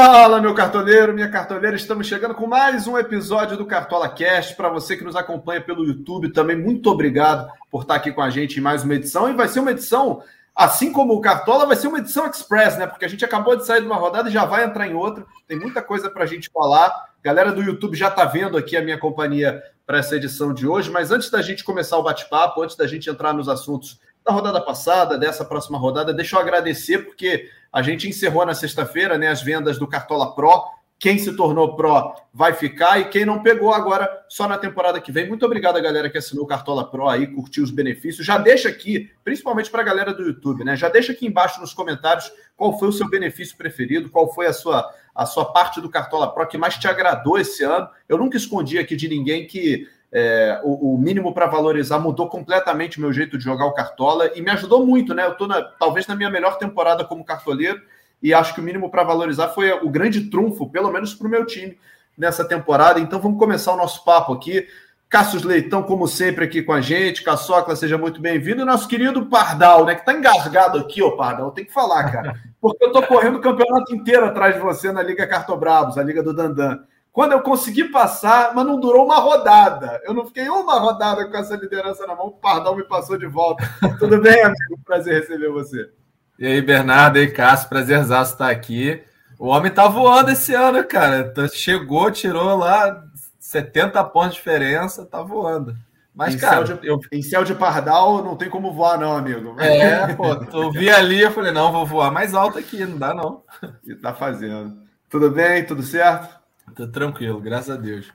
Fala, meu cartoleiro, minha cartoleira, estamos chegando com mais um episódio do Cartola Cast. Para você que nos acompanha pelo YouTube, também muito obrigado por estar aqui com a gente em mais uma edição. E vai ser uma edição, assim como o Cartola, vai ser uma edição express, né? Porque a gente acabou de sair de uma rodada e já vai entrar em outra. Tem muita coisa para a gente falar. Galera do YouTube já está vendo aqui a minha companhia para essa edição de hoje. Mas antes da gente começar o bate-papo, antes da gente entrar nos assuntos da rodada passada, dessa próxima rodada, deixa eu agradecer, porque a gente encerrou na sexta-feira né, as vendas do Cartola Pro. Quem se tornou Pro vai ficar e quem não pegou agora só na temporada que vem. Muito obrigado a galera que assinou o Cartola Pro aí, curtiu os benefícios. Já deixa aqui, principalmente para a galera do YouTube, né? Já deixa aqui embaixo nos comentários qual foi o seu benefício preferido, qual foi a sua, a sua parte do Cartola Pro que mais te agradou esse ano. Eu nunca escondi aqui de ninguém que é, o, o, mínimo para valorizar mudou completamente o meu jeito de jogar o Cartola e me ajudou muito, né? Eu estou talvez na minha melhor temporada como cartoleiro e acho que o mínimo para valorizar foi o grande trunfo, pelo menos para o meu time nessa temporada. Então vamos começar o nosso papo aqui. Cassius Leitão, como sempre, aqui com a gente. Caçocla, seja muito bem-vindo. E nosso querido Pardal, né? Que tá engasgado aqui, ô Pardal. Tem que falar, cara. Porque eu tô correndo o campeonato inteiro atrás de você na Liga Cartobrabos, a Liga do Dandan. Quando eu consegui passar, mas não durou uma rodada. Eu não fiquei uma rodada com essa liderança na mão, o Pardal me passou de volta. Tudo bem, amigo? Prazer receber você. E aí, Bernardo, e aí, Cássio, prazerzaço estar aqui. O homem tá voando esse ano, cara. Chegou, tirou lá 70 pontos de diferença, tá voando. Mas, em cara, de, eu... em céu de pardal não tem como voar, não, amigo. É, pô, eu vi ali, eu falei, não, vou voar mais alto aqui, não dá, não. E tá fazendo. Tudo bem? Tudo certo? Tô tranquilo, graças a Deus.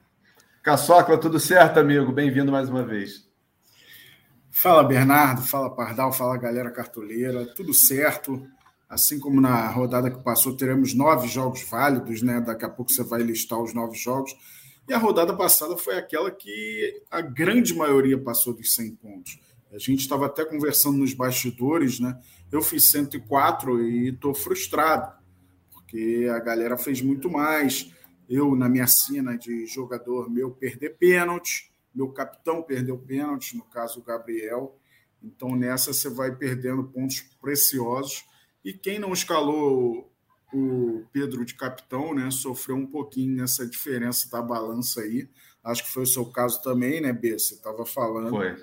Caçocla, tudo certo, amigo? Bem-vindo mais uma vez. Fala, Bernardo. Fala, Pardal. Fala, galera cartoleira. Tudo certo. Assim como na rodada que passou, teremos nove jogos válidos, né? Daqui a pouco você vai listar os nove jogos. E a rodada passada foi aquela que a grande maioria passou dos 100 pontos. A gente estava até conversando nos bastidores, né? Eu fiz 104 e estou frustrado, porque a galera fez muito mais eu, na minha cena de jogador meu, perder pênalti, meu capitão perdeu pênalti, no caso o Gabriel. Então, nessa você vai perdendo pontos preciosos. E quem não escalou o Pedro de capitão, né, sofreu um pouquinho nessa diferença da balança aí. Acho que foi o seu caso também, né, B? Você estava falando. Foi.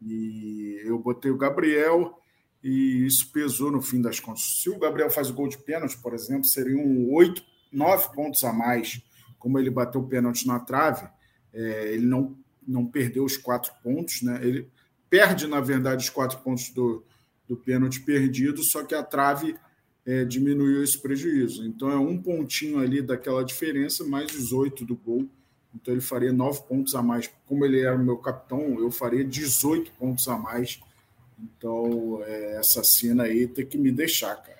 E eu botei o Gabriel e isso pesou no fim das contas. Se o Gabriel faz o gol de pênalti, por exemplo, seriam oito nove pontos a mais, como ele bateu o pênalti na trave, é, ele não, não perdeu os quatro pontos, né? Ele perde, na verdade, os quatro pontos do, do pênalti perdido, só que a trave é, diminuiu esse prejuízo. Então é um pontinho ali daquela diferença, mais os oito do gol. Então ele faria nove pontos a mais. Como ele era o meu capitão, eu faria 18 pontos a mais. Então, é, essa cena aí tem que me deixar, cara.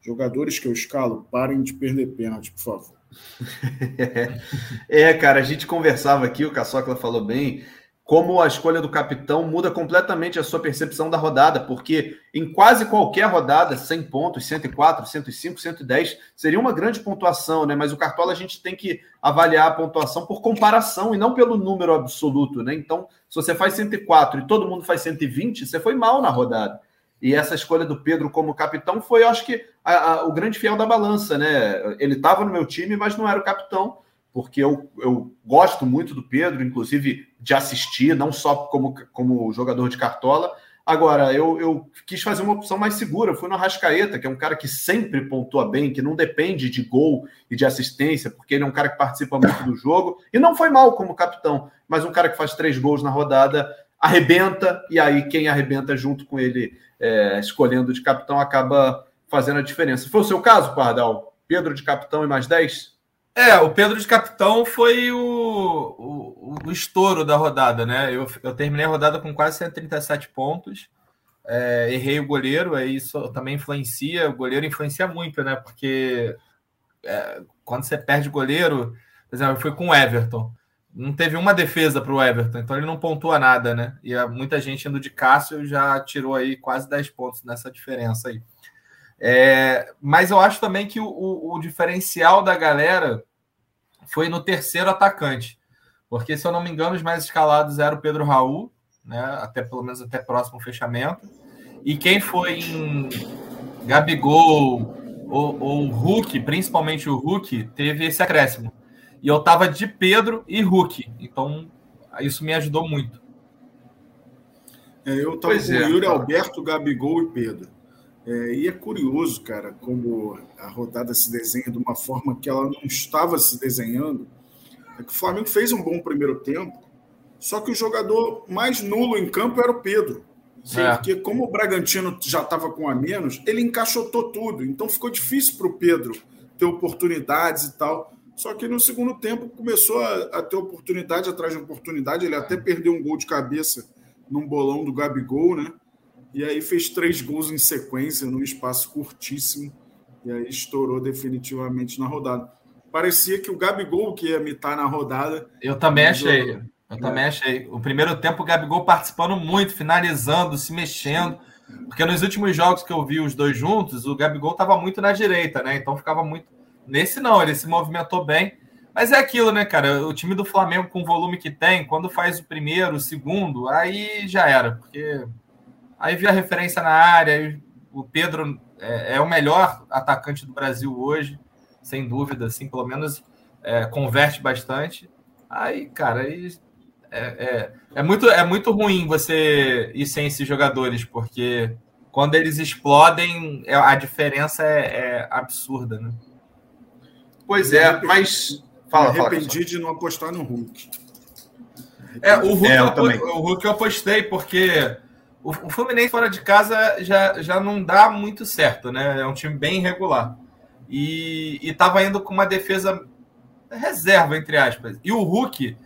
Jogadores que eu escalo, parem de perder pênalti, por favor. é, cara, a gente conversava aqui, o Caçocla falou bem, como a escolha do capitão muda completamente a sua percepção da rodada, porque em quase qualquer rodada, 100 pontos, 104, 105, 110, seria uma grande pontuação, né? Mas o Cartola a gente tem que avaliar a pontuação por comparação e não pelo número absoluto, né? Então, se você faz 104 e todo mundo faz 120, você foi mal na rodada. E essa escolha do Pedro como capitão foi, acho que, a, a, o grande fiel da balança, né? Ele estava no meu time, mas não era o capitão, porque eu, eu gosto muito do Pedro, inclusive de assistir, não só como, como jogador de cartola. Agora, eu, eu quis fazer uma opção mais segura. Eu fui no Arrascaeta, que é um cara que sempre pontua bem, que não depende de gol e de assistência, porque ele é um cara que participa muito do jogo. E não foi mal como capitão, mas um cara que faz três gols na rodada arrebenta, e aí quem arrebenta junto com ele é, escolhendo de capitão acaba fazendo a diferença. Foi o seu caso, Pardal? Pedro de capitão e mais 10? É, o Pedro de capitão foi o, o, o estouro da rodada, né? Eu, eu, terminei a rodada com quase 137 pontos. É, errei o goleiro, aí isso também influencia. O goleiro influencia muito, né? Porque é, quando você perde o goleiro, por exemplo, eu fui com o Everton não teve uma defesa para o Everton, então ele não pontua nada, né? E muita gente indo de Cássio já tirou aí quase 10 pontos nessa diferença aí. É, mas eu acho também que o, o, o, diferencial da galera foi no terceiro atacante, porque se eu não me engano, os mais escalados eram o Pedro Raul, né? Até pelo menos até próximo fechamento. E quem foi em Gabigol, o, o Hulk, principalmente o Hulk, teve esse acréscimo. E eu tava de Pedro e Hulk. Então, isso me ajudou muito. É, eu tava pois com é, Yuri Alberto, Gabigol e Pedro. É, e é curioso, cara, como a rodada se desenha de uma forma que ela não estava se desenhando. É que o Flamengo fez um bom primeiro tempo, só que o jogador mais nulo em campo era o Pedro. Sim, é. Porque como o Bragantino já estava com a menos, ele encaixotou tudo. Então ficou difícil para o Pedro ter oportunidades e tal. Só que no segundo tempo começou a, a, ter oportunidade atrás de oportunidade. Ele até perdeu um gol de cabeça num bolão do Gabigol, né? E aí fez três gols em sequência, num espaço curtíssimo. E aí estourou definitivamente na rodada. Parecia que o Gabigol que ia mitar na rodada. Eu também achei. Eu é. também achei. O primeiro tempo, o Gabigol participando muito, finalizando, se mexendo. Porque nos últimos jogos que eu vi os dois juntos, o Gabigol estava muito na direita, né? Então ficava muito. Nesse não, ele se movimentou bem. Mas é aquilo, né, cara? O time do Flamengo, com o volume que tem, quando faz o primeiro, o segundo, aí já era. Porque aí viu a referência na área. O Pedro é, é o melhor atacante do Brasil hoje, sem dúvida, assim, pelo menos é, converte bastante. Aí, cara, aí é, é, é, muito, é muito ruim você ir sem esses jogadores, porque quando eles explodem, é, a diferença é, é absurda, né? Pois é, mas. Fala, me arrependi fala, de não apostar no Hulk. É, o Hulk, é, eu, eu o Hulk eu apostei, porque o, o Fluminense fora de casa já, já não dá muito certo, né? É um time bem irregular. E, e tava indo com uma defesa reserva, entre aspas. E o Hulk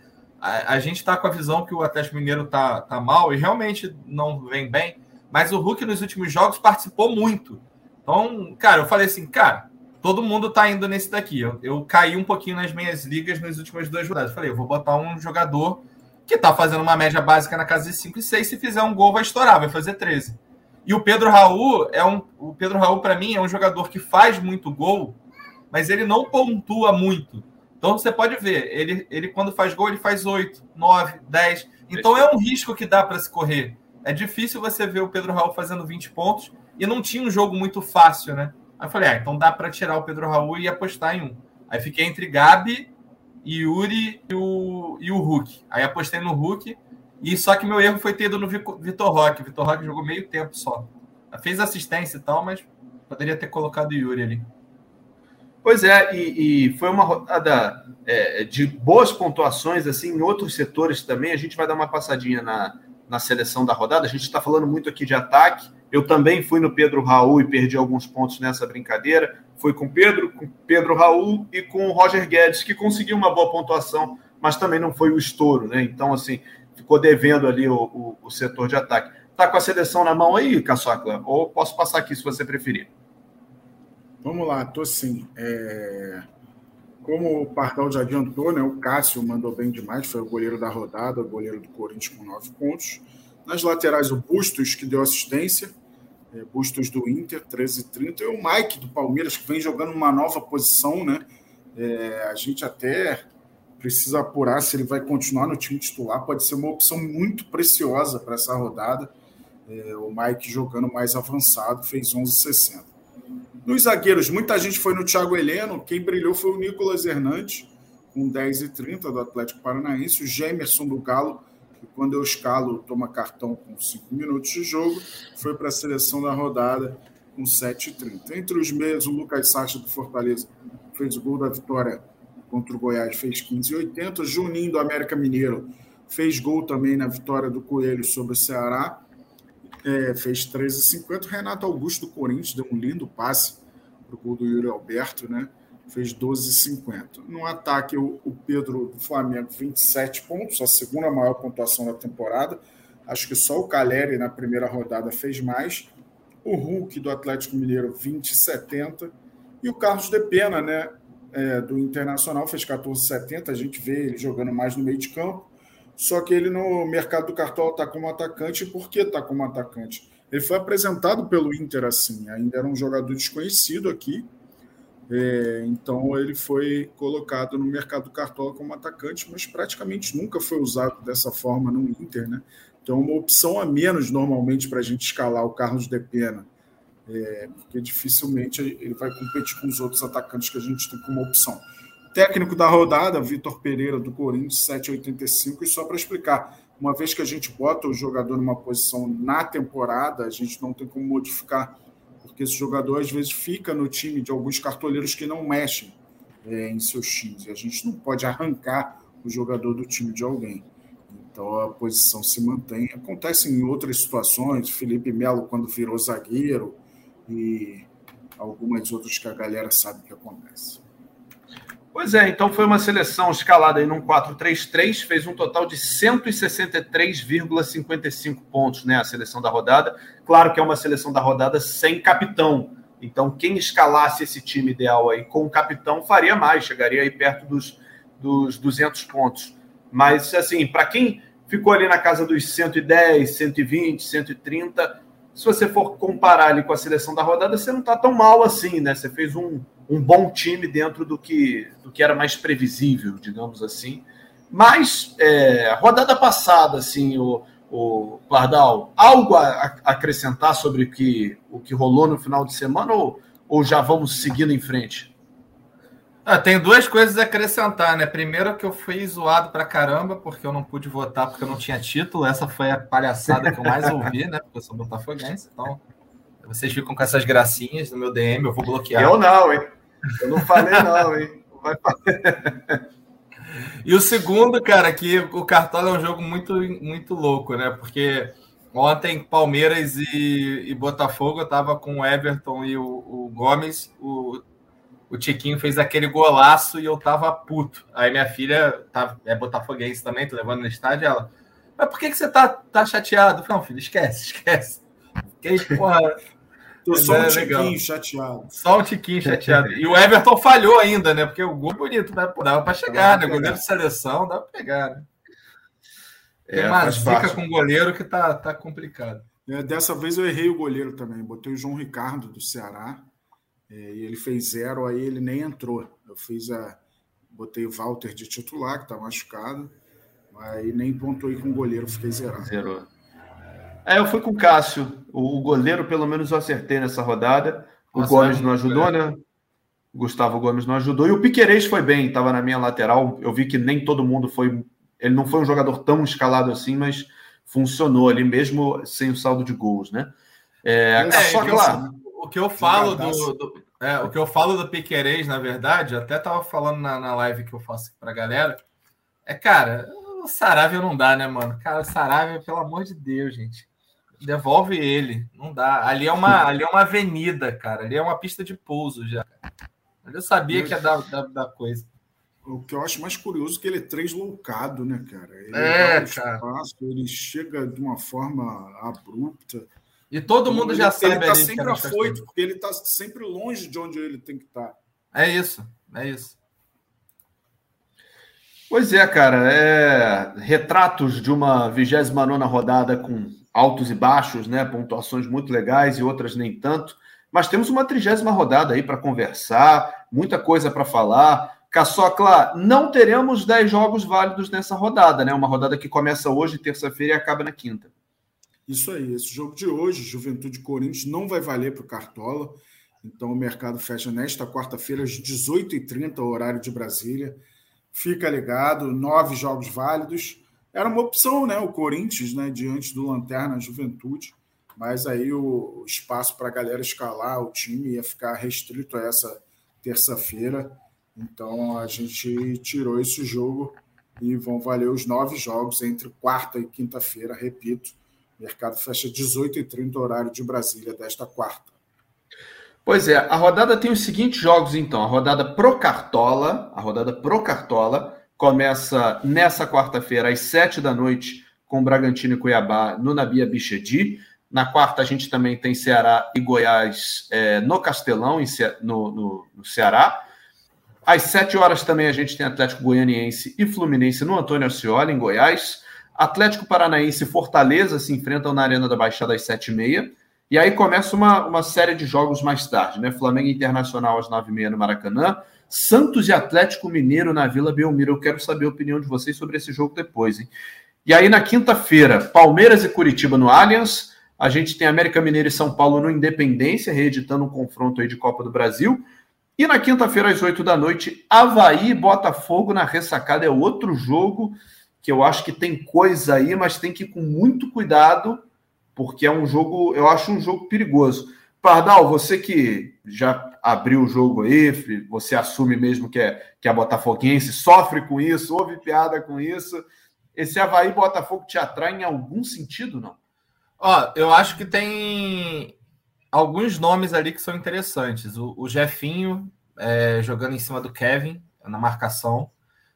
a, a gente está com a visão que o Atlético Mineiro tá, tá mal e realmente não vem bem, mas o Hulk nos últimos jogos participou muito. Então, cara, eu falei assim, cara, todo mundo tá indo nesse daqui. Eu, eu caí um pouquinho nas minhas ligas nas últimas duas rodadas. Falei, eu vou botar um jogador que tá fazendo uma média básica na casa de 5 e 6. Se fizer um gol, vai estourar, vai fazer 13. E o Pedro Raul é um. O Pedro Raul, para mim, é um jogador que faz muito gol, mas ele não pontua muito. Então você pode ver, ele, ele quando faz gol, ele faz 8, 9, 10. Então é um risco que dá para se correr. É difícil você ver o Pedro Raul fazendo 20 pontos e não tinha um jogo muito fácil, né? Aí eu falei, ah, então dá para tirar o Pedro Raul e apostar em um. Aí fiquei entre Gabi, Yuri e o, e o Hulk. Aí apostei no Hulk, e só que meu erro foi ter ido no Vitor Roque. Vitor Roque jogou meio tempo só. Fez assistência e tal, mas poderia ter colocado o Yuri ali. Pois é, e, e foi uma rodada é, de boas pontuações assim em outros setores também. A gente vai dar uma passadinha na, na seleção da rodada. A gente está falando muito aqui de ataque. Eu também fui no Pedro Raul e perdi alguns pontos nessa brincadeira. Foi com Pedro, com Pedro Raul e com o Roger Guedes, que conseguiu uma boa pontuação, mas também não foi o estouro, né? Então, assim, ficou devendo ali o, o, o setor de ataque. Tá com a seleção na mão aí, Caçocla? Ou posso passar aqui se você preferir? Vamos lá, tô sim. É... Como o Pardal já adiantou, né, o Cássio mandou bem demais, foi o goleiro da rodada, o goleiro do Corinthians com nove pontos. Nas laterais, o Bustos, que deu assistência, é, Bustos do Inter, 13 30 e o Mike do Palmeiras, que vem jogando uma nova posição, né? É, a gente até precisa apurar se ele vai continuar no time titular, pode ser uma opção muito preciosa para essa rodada. É, o Mike jogando mais avançado, fez 11,60. Nos zagueiros, muita gente foi no Thiago Heleno, quem brilhou foi o Nicolas Hernandes, com 10 e 30 do Atlético Paranaense, o Gemerson do Galo, que quando eu escalo toma cartão com 5 minutos de jogo, foi para a seleção da rodada com 7 e 30. Entre os meios, o Lucas Sacha do Fortaleza fez o gol da vitória contra o Goiás, fez 15 e 80. Juninho do América Mineiro fez gol também na vitória do Coelho sobre o Ceará é, fez 13,50. Renato Augusto do Corinthians deu um lindo passe para o gol do Yuri Alberto, né? Fez 12,50. No ataque, o, Pedro do Flamengo, 27 pontos, a segunda maior pontuação da temporada. Acho que só o Caleri na primeira rodada fez mais. O Hulk do Atlético Mineiro, 20,70. E o Carlos de Pena, né? É, do Internacional, fez 14,70. A gente vê ele jogando mais no meio de campo. Só que ele no mercado do cartola está como atacante. Por que está como atacante? Ele foi apresentado pelo Inter assim, ainda era um jogador desconhecido aqui. É, então ele foi colocado no mercado do cartola como atacante, mas praticamente nunca foi usado dessa forma no Inter, né? Então, uma opção a menos normalmente para a gente escalar o Carlos de Pena é, porque dificilmente ele vai competir com os outros atacantes que a gente tem como opção. Técnico da rodada, Vitor Pereira, do Corinthians, 7,85. E só para explicar, uma vez que a gente bota o jogador numa posição na temporada, a gente não tem como modificar, porque esse jogador às vezes fica no time de alguns cartoleiros que não mexem é, em seus times. E a gente não pode arrancar o jogador do time de alguém. Então a posição se mantém. Acontece em outras situações, Felipe Melo quando virou zagueiro e algumas outras que a galera sabe que acontece. Pois é, então foi uma seleção escalada em um 4-3-3, fez um total de 163,55 pontos, né? A seleção da rodada. Claro que é uma seleção da rodada sem capitão. Então, quem escalasse esse time ideal aí com o capitão faria mais, chegaria aí perto dos, dos 200 pontos. Mas, assim, para quem ficou ali na casa dos 110, 120, 130, se você for comparar ali com a seleção da rodada, você não está tão mal assim, né? Você fez um, um bom time dentro do que, do que era mais previsível, digamos assim. Mas, é, rodada passada, assim, o, o Pardal, algo a, acrescentar sobre o que, o que rolou no final de semana ou, ou já vamos seguindo em frente? Ah, tenho duas coisas a acrescentar, né? Primeiro que eu fui zoado pra caramba, porque eu não pude votar porque eu não tinha título. Essa foi a palhaçada que eu mais ouvi, né? Porque eu sou botafoguense, então vocês ficam com essas gracinhas no meu DM, eu vou bloquear. Eu não, hein? Eu não falei não, hein? Vai e o segundo, cara, que o Cartola é um jogo muito, muito louco, né? Porque ontem Palmeiras e, e Botafogo, eu tava com o Everton e o, o Gomes, o, o Tiquinho fez aquele golaço e eu tava puto. Aí minha filha tá, é botafoguense também, tô levando no estádio, ela... Mas por que, que você tá, tá chateado? Eu falei, não, filho, esquece, esquece. Fiquei, porra... Tô só é um tiquinho legal. chateado. Só um tiquinho chateado. E o Everton falhou ainda, né? Porque o gol bonito, né? Dava para chegar, né? Goleiro de seleção, dava para pegar, né? É, Tem uma zica com o goleiro que tá, tá complicado. É, dessa vez eu errei o goleiro também. Botei o João Ricardo do Ceará. É, e ele fez zero, aí ele nem entrou. Eu fiz a. Botei o Walter de titular, que tá machucado. Aí nem pontuei com o goleiro, fiquei zerado. Zerou. É, eu fui com o Cássio. O goleiro, pelo menos, eu acertei nessa rodada. O Nossa, Gomes não ajudou, né? O Gustavo Gomes não ajudou. E o Piquerez foi bem, estava na minha lateral. Eu vi que nem todo mundo foi. Ele não foi um jogador tão escalado assim, mas funcionou ali mesmo sem o saldo de gols, né? É, é só claro. O que eu falo do, do é, o que eu falo do Piquerez, na verdade, até tava falando na, na live que eu faço pra galera, é, cara, o Saravia não dá, né, mano? Cara, o Saravia, pelo amor de Deus, gente devolve ele. Não dá. Ali é uma, ali é uma avenida, cara. Ali é uma pista de pouso já. Eu sabia que ia dar, dar, dar coisa. O que eu acho mais curioso é que ele é translocado, né, cara? Ele é, cara. Espaço, ele chega de uma forma abrupta. E todo mundo ele, já sabe. Ele está sempre afoito, porque ele está sempre longe de onde ele tem que estar. Tá. É isso, é isso. Pois é, cara. É... Retratos de uma 29 rodada com altos e baixos, né? Pontuações muito legais e outras nem tanto. Mas temos uma trigésima rodada aí para conversar, muita coisa para falar. Caçocla, não teremos 10 jogos válidos nessa rodada, né? Uma rodada que começa hoje, terça-feira, e acaba na quinta. Isso aí, esse jogo de hoje, Juventude Corinthians, não vai valer para o Cartola. Então o mercado fecha nesta quarta-feira, às 18h30, horário de Brasília. Fica ligado, nove jogos válidos era uma opção, né? O Corinthians, né? Diante do Lanterna Juventude. Mas aí o espaço para a galera escalar o time ia ficar restrito a essa terça-feira. Então a gente tirou esse jogo e vão valer os nove jogos entre quarta e quinta-feira. Repito, mercado fecha 18h30, horário de Brasília, desta quarta. Pois é, a rodada tem os seguintes jogos, então. A rodada Pro Cartola, a rodada Pro Cartola começa nessa quarta-feira, às sete da noite, com Bragantino e Cuiabá no Nabia Bichedi. Na quarta, a gente também tem Ceará e Goiás é, no Castelão, em, no, no, no, Ceará. Às sete horas também a gente tem Atlético Goianiense e Fluminense no Antônio Ascioli, em Goiás. Atlético Paranaense e Fortaleza se enfrentam na Arena da Baixada às sete e meia. Aí começa uma, uma série de jogos mais tarde, né? Flamengo Internacional às nove e meia no Maracanã. Santos e Atlético Mineiro na Vila Belmiro. Eu quero saber a opinião de vocês sobre esse jogo depois, hein? E aí, na quinta-feira, Palmeiras e Curitiba no Allianz, A gente tem América Mineiro e São Paulo no Independência, reeditando um confronto aí de Copa do Brasil. E na quinta-feira, às 8 da noite, Havaí e Botafogo na ressacada. É outro jogo que eu acho que tem coisa aí, mas tem que ir com muito cuidado, porque é um jogo, eu acho um jogo perigoso. Pardal, você que já abriu o jogo aí, você assume mesmo que é, que é botafoguense, sofre com isso, ouve piada com isso. Esse Havaí Botafogo te atrai em algum sentido, não? Ó, eu acho que tem alguns nomes ali que são interessantes. O, o Jefinho é, jogando em cima do Kevin na marcação.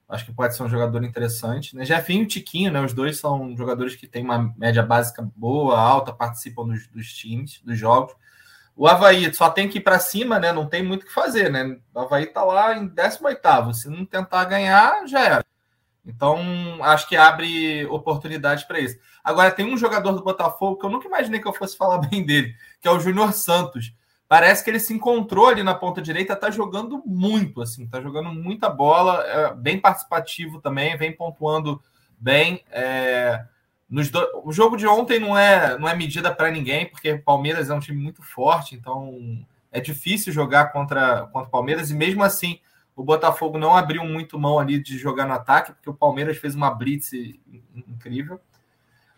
Acho que pode ser um jogador interessante. Né? Jefinho e Tiquinho, né? Os dois são jogadores que têm uma média básica boa, alta, participam dos, dos times, dos jogos. O Havaí só tem que ir para cima, né? Não tem muito o que fazer, né? O Havaí está lá em 18. Se não tentar ganhar, já era. Então, acho que abre oportunidade para isso. Agora, tem um jogador do Botafogo que eu nunca imaginei que eu fosse falar bem dele, que é o Júnior Santos. Parece que ele se encontrou ali na ponta direita, tá jogando muito, assim, tá jogando muita bola, é bem participativo também, vem pontuando bem. É... Nos do... O jogo de ontem não é, não é medida para ninguém, porque o Palmeiras é um time muito forte, então é difícil jogar contra, contra o Palmeiras, e mesmo assim o Botafogo não abriu muito mão ali de jogar no ataque, porque o Palmeiras fez uma blitz incrível.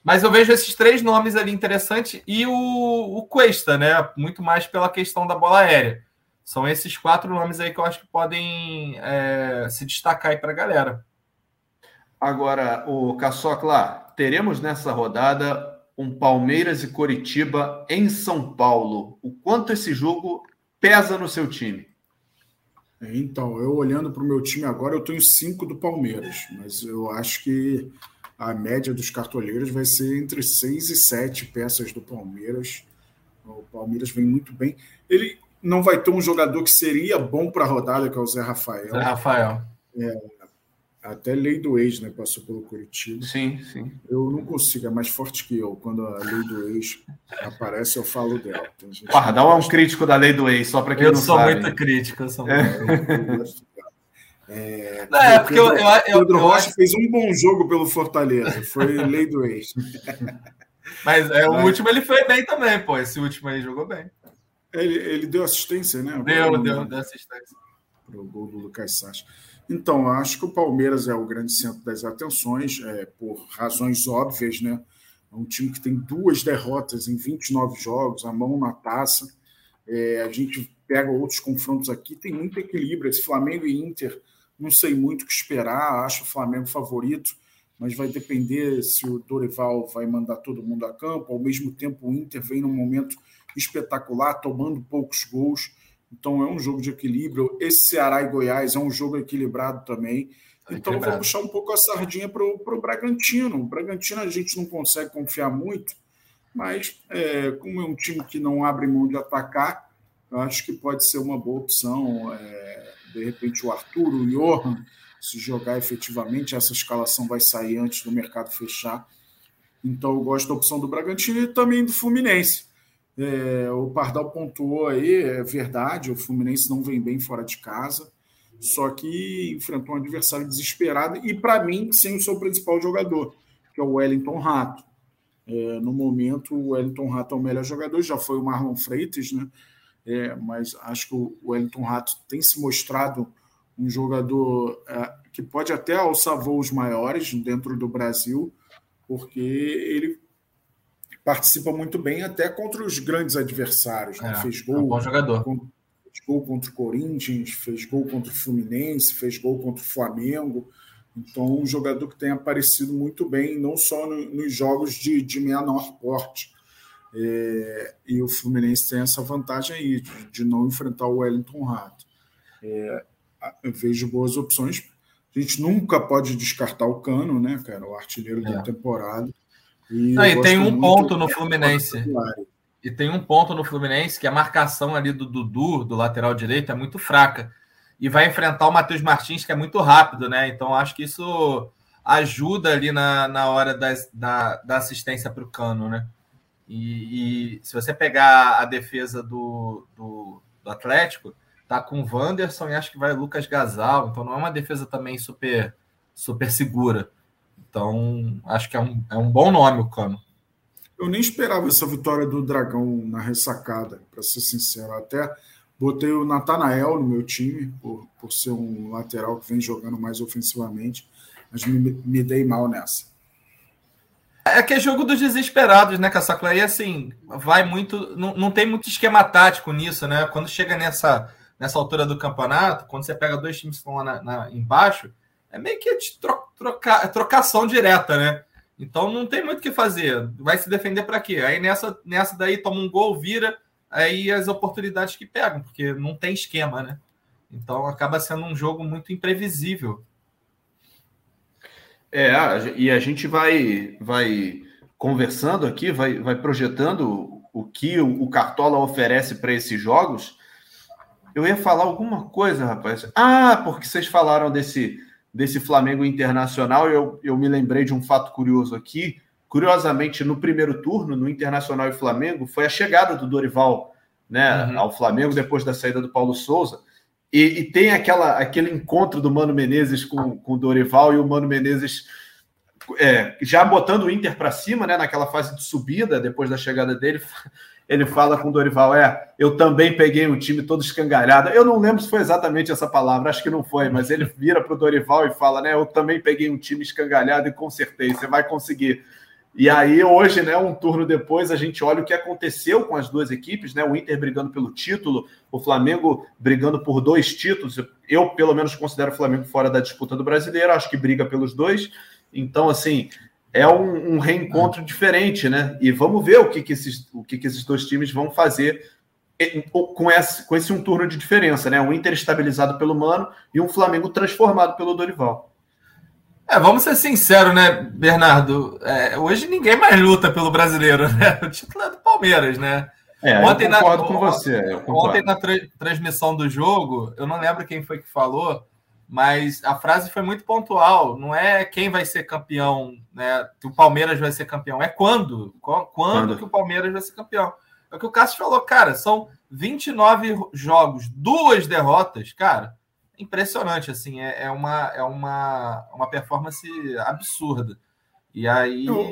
Mas eu vejo esses três nomes ali interessantes e o, o Cuesta, né? Muito mais pela questão da bola aérea. São esses quatro nomes aí que eu acho que podem é, se destacar aí para a galera. Agora, o Caçocla, teremos nessa rodada um Palmeiras e Coritiba em São Paulo. O quanto esse jogo pesa no seu time? Então, eu olhando para o meu time agora, eu tenho cinco do Palmeiras, mas eu acho que a média dos cartoleiros vai ser entre seis e sete peças do Palmeiras. O Palmeiras vem muito bem. Ele não vai ter um jogador que seria bom para a rodada, que é o Zé Rafael. Zé Rafael. É, até lei do ex, né? Passou pelo Curitiba. Sim, sim. Eu não consigo, é mais forte que eu. Quando a lei do ex aparece, eu falo dela. Pardal é um crítico da lei do ex, só para quem eu não sabe. Eu sou muito crítico, eu sou muito é. É, não, é porque Pedro, eu, eu, eu, Pedro Rocha fez um bom jogo pelo Fortaleza, foi lei do ex. Mas é, o Mas... último ele foi bem também, pô. Esse último aí jogou bem. Ele, ele deu assistência, né? Deu, deu, deu assistência. Para o gol do Lucas Sacha. Então, acho que o Palmeiras é o grande centro das atenções, é, por razões óbvias, né? É um time que tem duas derrotas em 29 jogos, a mão na taça. É, a gente pega outros confrontos aqui, tem muito equilíbrio. Esse Flamengo e Inter, não sei muito o que esperar, acho o Flamengo favorito, mas vai depender se o Dorival vai mandar todo mundo a campo. Ao mesmo tempo, o Inter vem num momento espetacular, tomando poucos gols. Então é um jogo de equilíbrio. Esse Ceará e Goiás é um jogo equilibrado também. Então equilibrado. vou puxar um pouco a sardinha para o Bragantino. O Bragantino a gente não consegue confiar muito, mas é, como é um time que não abre mão de atacar, eu acho que pode ser uma boa opção. É, de repente o Arthur, o Johan, se jogar efetivamente, essa escalação vai sair antes do mercado fechar. Então eu gosto da opção do Bragantino e também do Fluminense. É, o Pardal pontuou aí, é verdade, o Fluminense não vem bem fora de casa, só que enfrentou um adversário desesperado e, para mim, sem o seu principal jogador, que é o Wellington Rato. É, no momento, o Wellington Rato é o melhor jogador, já foi o Marlon Freitas, né? É, mas acho que o Wellington Rato tem se mostrado um jogador é, que pode até alçar voos maiores dentro do Brasil, porque ele participa muito bem até contra os grandes adversários. Né? É, fez gol. É um bom jogador. Contra, fez gol contra o Corinthians, fez gol contra o Fluminense, fez gol contra o Flamengo. Então, um jogador que tem aparecido muito bem, não só no, nos jogos de, de menor porte. É, e o Fluminense tem essa vantagem aí, de, de não enfrentar o Wellington Rato. É, eu vejo boas opções. A gente nunca pode descartar o Cano, né, cara? O artilheiro é. da temporada. E, Não, e tem um ponto no Fluminense. E tem um ponto no Fluminense que a marcação ali do Dudu, do lateral direito, é muito fraca. E vai enfrentar o Matheus Martins, que é muito rápido, né? Então acho que isso ajuda ali na, na hora das, da, da assistência para o cano, né? E, e, se você pegar a defesa do, do, do, Atlético, tá com o Wanderson e acho que vai Lucas Gasal, então não é uma defesa também super, super segura. Então, acho que é um, é um bom nome o Cano. Eu nem esperava essa vitória do Dragão na ressacada, para ser sincero. Até botei o Natanael no meu time, por, por ser um lateral que vem jogando mais ofensivamente, mas me, me dei mal nessa. É que é jogo dos desesperados, né, Caçacla? E assim, vai muito. Não, não tem muito esquema tático nisso, né? Quando chega nessa, nessa altura do campeonato, quando você pega dois times que estão lá na, na, embaixo, é meio que tro, troca, é trocação direta, né? Então não tem muito o que fazer. Vai se defender para quê? Aí nessa, nessa daí toma um gol, vira, aí as oportunidades que pegam, porque não tem esquema, né? Então acaba sendo um jogo muito imprevisível. É, e a gente vai, vai conversando aqui, vai, vai projetando o que o, o Cartola oferece para esses jogos. Eu ia falar alguma coisa, rapaz. Ah, porque vocês falaram desse desse Flamengo Internacional, eu, eu me lembrei de um fato curioso aqui. Curiosamente, no primeiro turno, no Internacional e Flamengo, foi a chegada do Dorival né, uhum. ao Flamengo depois da saída do Paulo Souza. E, e, tem aquela, aquele encontro do Mano Menezes com, com o Dorival e o Mano Menezes é, já botando o Inter para cima, né, naquela fase de subida depois da chegada dele, ele fala com o Dorival: é, eu também peguei um time todo escangalhado. Eu não lembro se foi exatamente essa palavra, acho que não foi, mas ele vira para o Dorival e fala: né, eu também peguei um time escangalhado e consertei, você vai conseguir. E aí, hoje, né, um turno depois, a gente olha o que aconteceu com as duas equipes, né? O Inter brigando pelo título, o Flamengo brigando por dois títulos. Eu, pelo menos, considero o Flamengo fora da disputa do brasileiro, acho que briga pelos dois. Então, assim, é um, um reencontro diferente, né? E vamos ver o que, que, esses, o que, que esses dois times vão fazer com esse, com esse um turno de diferença, né? Um Inter estabilizado pelo Mano e um Flamengo transformado pelo Dorival. É, vamos ser sinceros, né, Bernardo? É, hoje ninguém mais luta pelo brasileiro, né? O título é do Palmeiras, né? É, ontem eu concordo na, com você. Ontem na tra transmissão do jogo, eu não lembro quem foi que falou, mas a frase foi muito pontual. Não é quem vai ser campeão, né? Que o Palmeiras vai ser campeão. É quando. Quando, quando que o Palmeiras vai ser campeão. É o que o Cássio falou, cara. São 29 jogos, duas derrotas, cara. Impressionante, assim. É, é uma, é uma, uma performance absurda. E aí. Eu,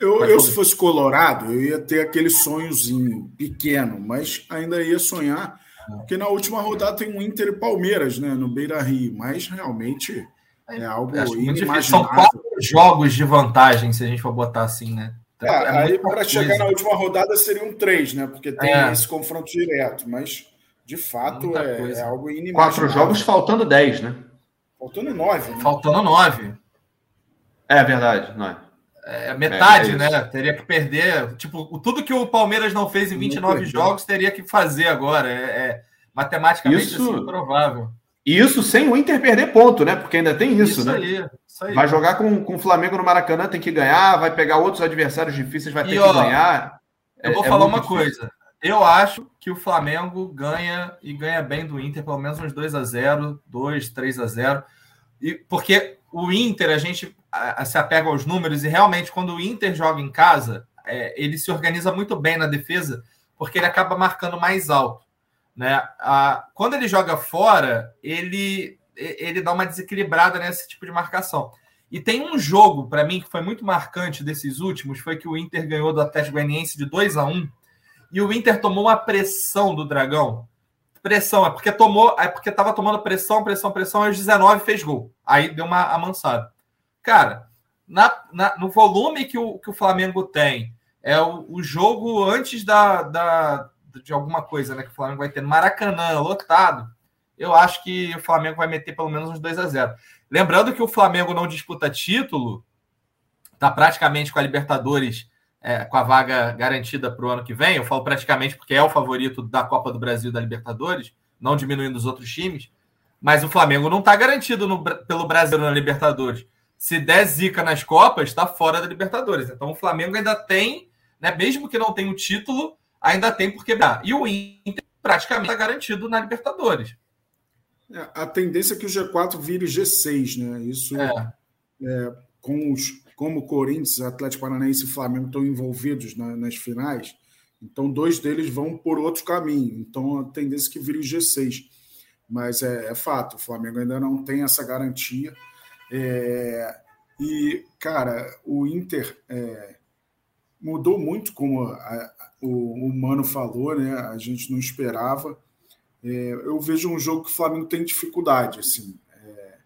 eu, eu, se fosse colorado, eu ia ter aquele sonhozinho pequeno, mas ainda ia sonhar porque na última rodada tem um Inter e Palmeiras, né? No Beira Rio. Mas realmente é algo inimaginável. São quatro jogos de vantagem, se a gente for botar assim, né? É, é aí para chegar na última rodada seriam três, né? Porque tem é. esse confronto direto, mas de fato é, é, algo inimaginável. Quatro jogos faltando dez, né? Faltando nove. Né? Faltando nove. É verdade, não é? É, metade, é, é né? Teria que perder. Tipo, tudo que o Palmeiras não fez em 29 jogos teria que fazer agora. É, é matematicamente isso, assim, provável. E isso sem o Inter perder ponto, né? Porque ainda tem isso, isso né? Aí, isso aí. Vai jogar com, com o Flamengo no Maracanã, tem que ganhar, vai pegar outros adversários difíceis, vai ter e, ó, que ganhar. Eu vou é, é falar uma difícil. coisa. Eu acho que o Flamengo ganha e ganha bem do Inter, pelo menos uns 2 a 0 2, 3 a 0 e Porque o Inter, a gente se apega aos números e realmente quando o Inter joga em casa, é, ele se organiza muito bem na defesa porque ele acaba marcando mais alto, né? A, quando ele joga fora, ele ele dá uma desequilibrada nesse tipo de marcação. E tem um jogo para mim que foi muito marcante desses últimos, foi que o Inter ganhou do Atlético Goianiense de 2 a 1 e o Inter tomou uma pressão do Dragão. Pressão, é porque tomou, é porque estava tomando pressão, pressão, pressão, e aos 19 fez gol. Aí deu uma amansada. Cara, na, na, no volume que o, que o Flamengo tem, é o, o jogo antes da, da, de alguma coisa né, que o Flamengo vai ter no Maracanã, lotado, eu acho que o Flamengo vai meter pelo menos uns 2 a 0 Lembrando que o Flamengo não disputa título, está praticamente com a Libertadores, é, com a vaga garantida para o ano que vem. Eu falo praticamente porque é o favorito da Copa do Brasil e da Libertadores, não diminuindo os outros times. Mas o Flamengo não está garantido no, pelo Brasil na Libertadores se der zica nas Copas, está fora da Libertadores. Então o Flamengo ainda tem, né, mesmo que não tenha o título, ainda tem por quebrar. E o Inter praticamente está garantido na Libertadores. É, a tendência é que o G4 vire G6, né? Isso é. É, com os, como Corinthians, Atlético Paranaense e Flamengo estão envolvidos na, nas finais, então dois deles vão por outro caminho. Então a tendência é que vire o G6. Mas é, é fato, o Flamengo ainda não tem essa garantia. É, e, cara, o Inter, é, mudou muito, como a, o, o Mano falou, né? A gente não esperava. É, eu vejo um jogo que o Flamengo tem dificuldade, assim. É,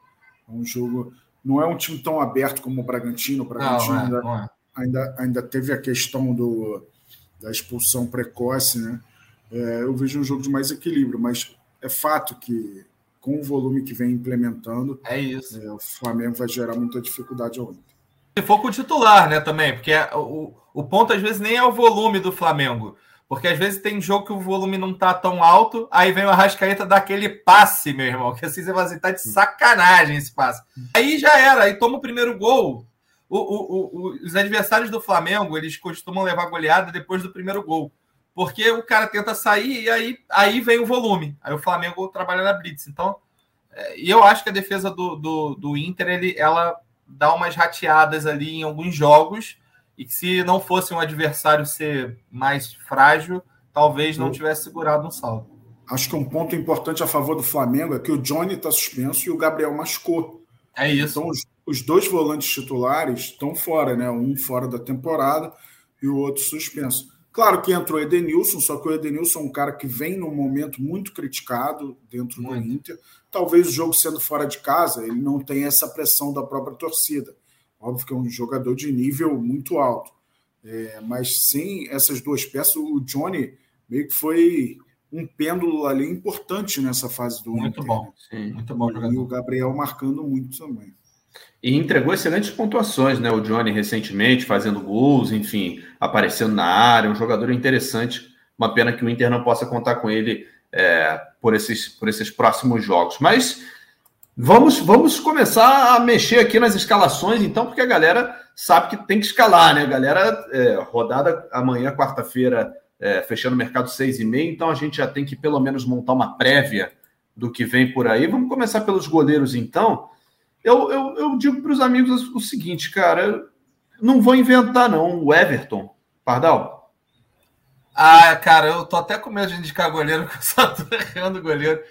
é um jogo. Não é um time tão aberto como o Bragantino. O Bragantino não, é, ainda, não é. ainda, ainda teve a questão do, da expulsão precoce, né? É, eu vejo um jogo de mais equilíbrio, mas é fato que com o volume que vem implementando, é isso. É, o Flamengo vai gerar muita dificuldade ao Inter. Se for com o titular, né, também, porque o, o ponto às vezes nem é o volume do Flamengo. Porque às vezes tem jogo que o volume não tá tão alto, aí vem o Arrascaeta dar aquele passe, meu irmão, que assim você vai assim, tá de sacanagem esse passe. Aí já era, aí toma o primeiro gol. O, o, o, os adversários do Flamengo, eles costumam levar goleada depois do primeiro gol. Porque o cara tenta sair e aí, aí vem o volume. Aí o Flamengo trabalha na blitz. Então, é, e eu acho que a defesa do, do, do Inter, ele, ela dá umas rateadas ali em alguns jogos e que se não fosse um adversário ser mais frágil, talvez não tivesse segurado um saldo. Acho que um ponto importante a favor do Flamengo é que o Johnny está suspenso e o Gabriel machucou. É isso. Então, os, os, dois volantes titulares estão fora, né? Um fora da temporada e o outro suspenso. Claro que entrou o Edenilson, só que o Edenilson é um cara que vem num momento muito criticado dentro muito. do Inter. Talvez o jogo sendo fora de casa, ele não tenha essa pressão da própria torcida. Óbvio que é um jogador de nível muito alto. É, mas sem essas duas peças, o Johnny meio que foi um pêndulo ali importante nessa fase do Muito Inter, bom, né? sim, muito bom jogador. E o Gabriel marcando muito também. E entregou excelentes pontuações, né? O Johnny recentemente fazendo gols, enfim, aparecendo na área, um jogador interessante. Uma pena que o Inter não possa contar com ele é, por, esses, por esses próximos jogos. Mas Vamos, vamos começar a mexer aqui nas escalações, então, porque a galera sabe que tem que escalar, né? Galera, é, rodada amanhã, quarta-feira, é, fechando o mercado seis e meia, então a gente já tem que pelo menos montar uma prévia do que vem por aí. Vamos começar pelos goleiros, então. Eu, eu, eu digo para os amigos o seguinte, cara, não vou inventar, não. O Everton, Pardal. Ah, cara, eu tô até com medo de indicar goleiro, porque eu só tô errando goleiro.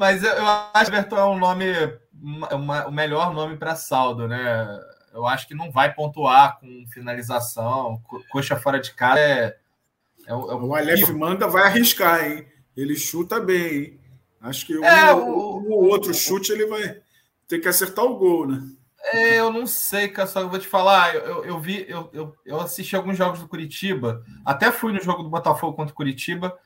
Mas eu, eu acho que Everton é um nome, uma, o melhor nome para saldo, né? Eu acho que não vai pontuar com finalização, coxa fora de casa. É, é, é o Aleph Manga vai arriscar, hein? Ele chuta bem, hein? Acho que é, um, o, um, outro chute ele vai ter que acertar o gol, né? É, eu não sei, cara, só vou te falar. Eu, eu, eu vi, eu, eu, eu, assisti alguns jogos do Curitiba, até fui no jogo do Botafogo contra o Curitiba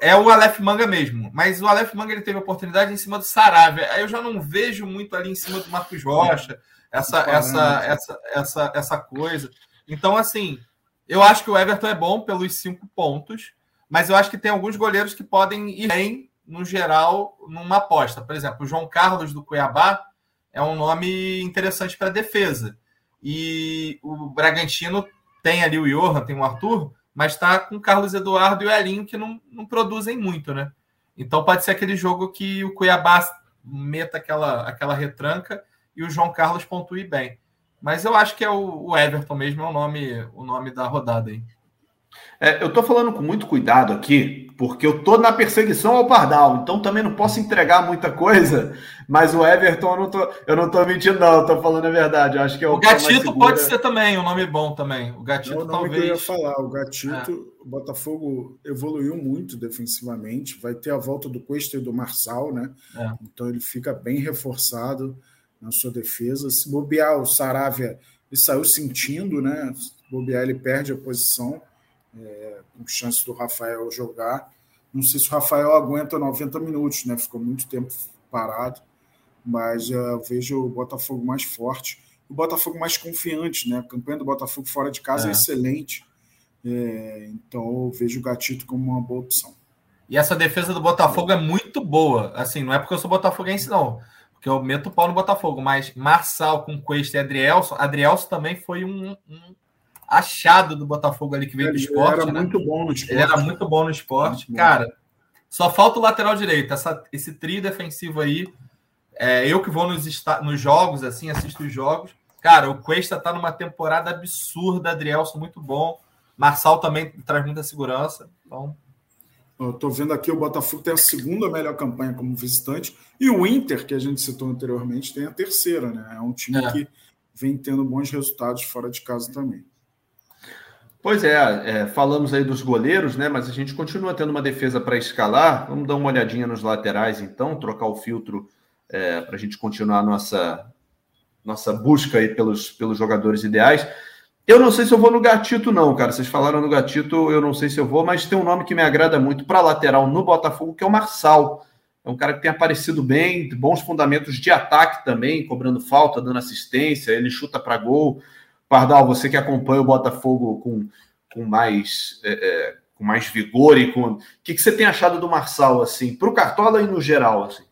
é o Aleph Manga mesmo, mas o Aleph Manga ele teve oportunidade em cima do Saravia. Aí eu já não vejo muito ali em cima do Marcos Rocha, essa, essa, essa, essa, essa coisa. Então, assim, eu acho que o Everton é bom pelos cinco pontos, mas eu acho que tem alguns goleiros que podem ir bem, no geral, numa aposta. Por exemplo, o João Carlos do Cuiabá é um nome interessante para defesa. E o Bragantino tem ali o Johan, tem o Arthur, mas está com Carlos Eduardo e o Elinho que não, não produzem muito, né? Então pode ser aquele jogo que o Cuiabá meta aquela, aquela retranca e o João Carlos pontue bem. Mas eu acho que é o, o Everton mesmo, é o nome, o nome da rodada aí. É, eu estou falando com muito cuidado aqui, porque eu estou na perseguição ao Pardal, então também não posso entregar muita coisa, mas o Everton eu não não tô mentindo, não, estou falando a verdade. Eu acho que é o, o Gatito pode ser também, um nome bom também. O Gatito é o nome talvez. que eu ia falar. O Gatito, é. o Botafogo evoluiu muito defensivamente, vai ter a volta do Cuesta e do Marçal, né? É. Então ele fica bem reforçado na sua defesa. Se bobear o Saravia, ele saiu sentindo, né? Se bobear, ele perde a posição é, com chance do Rafael jogar. Não sei se o Rafael aguenta 90 minutos, né? Ficou muito tempo parado, mas eu vejo o Botafogo mais forte, o Botafogo mais confiante, né? A campanha do Botafogo fora de casa é, é excelente, é, então eu vejo o Gatito como uma boa opção. E essa defesa do Botafogo é muito boa. Assim, não é porque eu sou botafoguense, não. Porque eu meto o pau no Botafogo. Mas Marçal com Cuesta e Adrielson. Adrielson também foi um, um achado do Botafogo ali que veio do esporte. Ele era né? muito bom no esporte. Ele era muito bom no esporte. Cara, só falta o lateral direito. Essa, esse trio defensivo aí. É, eu que vou nos, nos jogos, assim, assisto os jogos. Cara, o Cuesta tá numa temporada absurda, Adrielson muito bom. Marçal também traz muita segurança. Então. Estou vendo aqui o Botafogo tem a segunda melhor campanha como visitante e o Inter, que a gente citou anteriormente, tem a terceira, né? É um time é. que vem tendo bons resultados fora de casa também. Pois é, é, falamos aí dos goleiros, né? Mas a gente continua tendo uma defesa para escalar. Vamos dar uma olhadinha nos laterais, então, trocar o filtro é, para a gente continuar a nossa, nossa busca aí pelos, pelos jogadores ideais. Eu não sei se eu vou no Gatito, não, cara. Vocês falaram no Gatito, eu não sei se eu vou, mas tem um nome que me agrada muito para lateral no Botafogo, que é o Marçal. É um cara que tem aparecido bem, bons fundamentos de ataque também, cobrando falta, dando assistência, ele chuta para gol. Pardal, você que acompanha o Botafogo com, com mais é, é, com mais vigor e com. O que, que você tem achado do Marçal, assim, para o Cartola e no geral? Assim?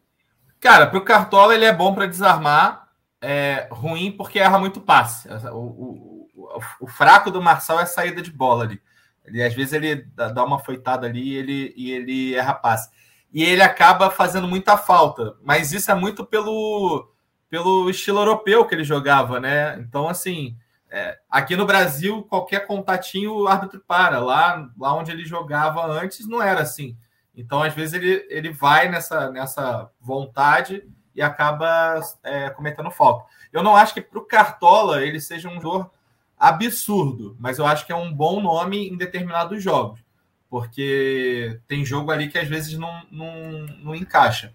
Cara, para o Cartola ele é bom para desarmar, é ruim porque erra muito passe. O, o, o, fraco do Marçal é a saída de bola ali. Ele, às vezes ele dá uma foitada ali e ele, e ele erra passe e ele acaba fazendo muita falta. Mas isso é muito pelo, pelo estilo europeu que ele jogava, né? Então, assim, é, aqui no Brasil, qualquer contatinho o árbitro para. Lá, lá onde ele jogava antes, não era assim. Então, às vezes, ele, ele vai nessa, nessa vontade e acaba é, cometendo falta. Eu não acho que para o Cartola ele seja um jogo absurdo, mas eu acho que é um bom nome em determinados jogos porque tem jogo ali que às vezes não, não, não encaixa.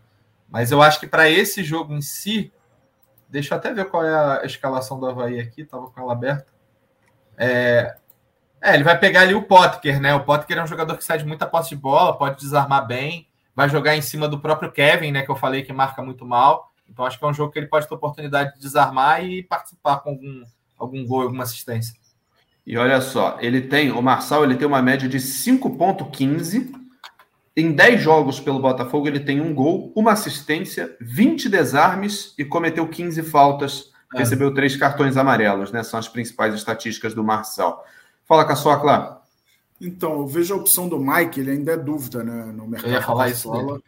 Mas eu acho que para esse jogo em si, deixa eu até ver qual é a escalação do Havaí aqui, estava com ela aberta. É, é, ele vai pegar ali o Potker, né? O Potker é um jogador que sai de muita posse de bola, pode desarmar bem, vai jogar em cima do próprio Kevin, né? Que eu falei que marca muito mal. Então acho que é um jogo que ele pode ter oportunidade de desarmar e participar com algum, algum gol, alguma assistência. E olha só, ele tem, o Marçal, ele tem uma média de 5,15. Em 10 jogos pelo Botafogo, ele tem um gol, uma assistência, 20 desarmes e cometeu 15 faltas. É. Recebeu três cartões amarelos, né? São as principais estatísticas do Marçal. Fala, Caçocla. Então, eu vejo a opção do Mike, ele ainda é dúvida né, no mercado. Eu ia falar isso dele.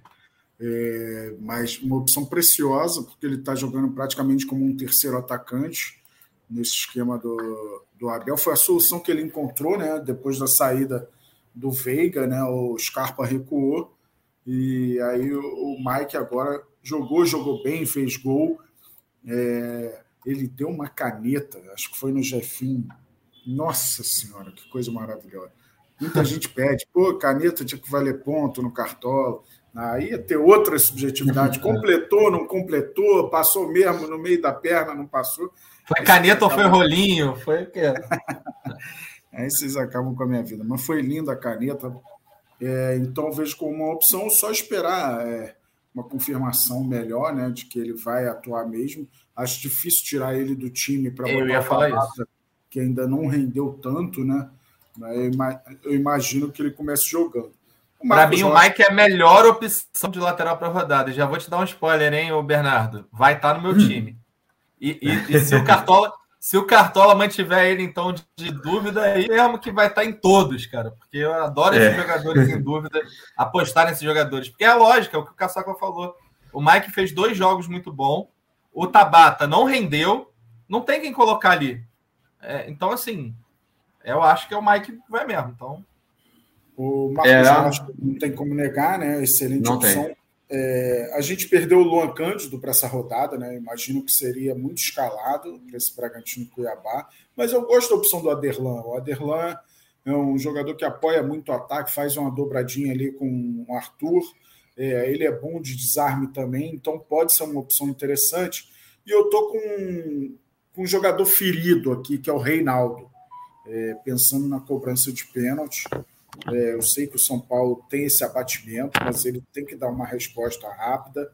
É, mas uma opção preciosa, porque ele está jogando praticamente como um terceiro atacante nesse esquema do, do Abel. Foi a solução que ele encontrou, né? Depois da saída do Veiga, né? O Scarpa recuou e aí o Mike agora jogou, jogou bem, fez gol. É, ele deu uma caneta, acho que foi no Jefim. Nossa Senhora, que coisa maravilhosa. Muita gente pede, pô, caneta tinha que valer ponto no cartola. Aí ia ter outra subjetividade. Completou, não completou, passou mesmo no meio da perna, não passou. Foi caneta ou foi rolinho? Foi o quê? Aí vocês acabam com a minha vida. Mas foi linda a caneta. É, então vejo como uma opção só esperar é, uma confirmação melhor, né, de que ele vai atuar mesmo. Acho difícil tirar ele do time para botar falar isso. que ainda não rendeu tanto, né? Eu imagino que ele comece jogando. Para mim, o Mike é a melhor opção de lateral para rodada. Já vou te dar um spoiler, hein, o Bernardo? Vai estar tá no meu time. E, e, e se o Cartola. Se o Cartola mantiver ele, então, de, dúvida, aí mesmo que vai estar em todos, cara. Porque eu adoro esses é. jogadores em dúvida, apostar nesses jogadores. Porque é a lógica, é o que o Caçaca falou. O Mike fez dois jogos muito bons. O Tabata não rendeu. Não tem quem colocar ali. É, então, assim, eu acho que é o Mike que vai mesmo. Então. O Marcos é. não tem como negar, né? Excelente não opção. Tem. É, a gente perdeu o Luan Cândido para essa rodada, né? Imagino que seria muito escalado para esse Bragantino Cuiabá, mas eu gosto da opção do Aderlan. O Aderlan é um jogador que apoia muito o ataque, faz uma dobradinha ali com o Arthur. É, ele é bom de desarme também, então pode ser uma opção interessante. E eu tô com, com um jogador ferido aqui, que é o Reinaldo, é, pensando na cobrança de pênalti. É, eu sei que o São Paulo tem esse abatimento, mas ele tem que dar uma resposta rápida.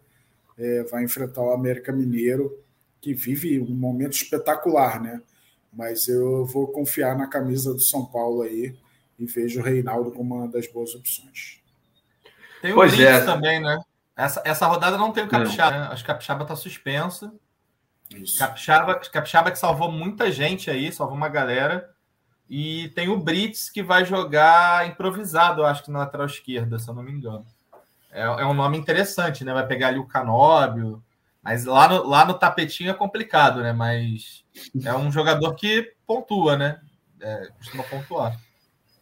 É, vai enfrentar o América Mineiro, que vive um momento espetacular, né? Mas eu vou confiar na camisa do São Paulo aí e vejo o Reinaldo como uma das boas opções. Tem o pois é. também, né? Essa, essa rodada não tem o Capixaba, né? Acho que Capixaba está suspensa. Isso. Capixaba, Capixaba que salvou muita gente aí, salvou uma galera. E tem o Brits que vai jogar improvisado, eu acho que na lateral esquerda, se eu não me engano. É, é um nome interessante, né? Vai pegar ali o Canóbio. Mas lá no, lá no tapetinho é complicado, né? Mas é um jogador que pontua, né? É, costuma pontuar.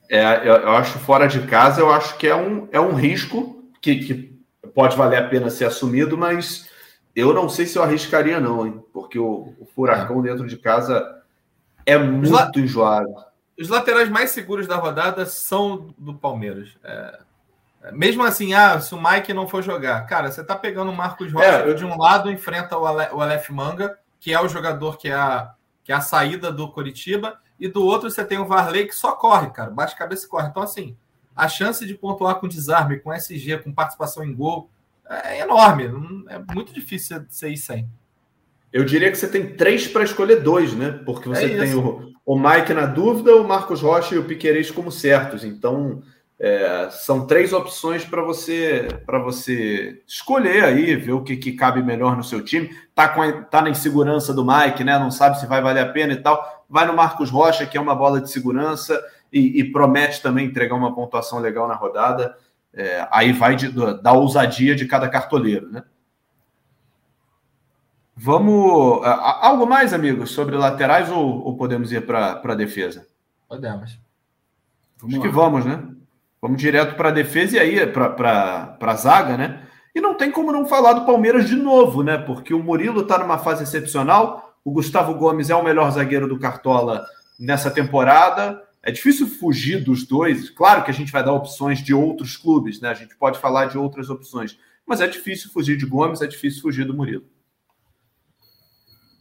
É, eu, eu, acho fora de casa, eu acho que é um, é um risco que, que pode valer a pena ser assumido, mas eu não sei se eu arriscaria, não, hein? Porque o, o furacão é. dentro de casa é muito enjoado. Os laterais mais seguros da rodada são do Palmeiras. É, é mesmo assim, ah, se o Mike não for jogar, cara, você tá pegando o Marcos Rocha é, eu... de um lado, enfrenta o, Ale, o Aleph Manga, que é o jogador que é, a, que é a saída do Coritiba, e do outro você tem o Varley que só corre, cara, bate cabeça e corre. Então, assim, a chance de pontuar com desarme, com SG, com participação em gol, é enorme. É muito difícil você ir sem. Eu diria que você tem três para escolher dois, né? Porque você é tem o, o Mike na dúvida, o Marcos Rocha e o Piqueires como certos. Então, é, são três opções para você para você escolher aí, ver o que, que cabe melhor no seu time. Tá, com a, tá na insegurança do Mike, né? Não sabe se vai valer a pena e tal. Vai no Marcos Rocha, que é uma bola de segurança e, e promete também entregar uma pontuação legal na rodada. É, aí vai de, da ousadia de cada cartoleiro, né? Vamos. Algo mais, amigos, sobre laterais ou, ou podemos ir para a defesa? Podemos. Vamos Acho lá. que vamos, né? Vamos direto para a defesa e aí para a zaga, né? E não tem como não falar do Palmeiras de novo, né? Porque o Murilo está numa fase excepcional, o Gustavo Gomes é o melhor zagueiro do Cartola nessa temporada. É difícil fugir dos dois. Claro que a gente vai dar opções de outros clubes, né? A gente pode falar de outras opções, mas é difícil fugir de Gomes, é difícil fugir do Murilo.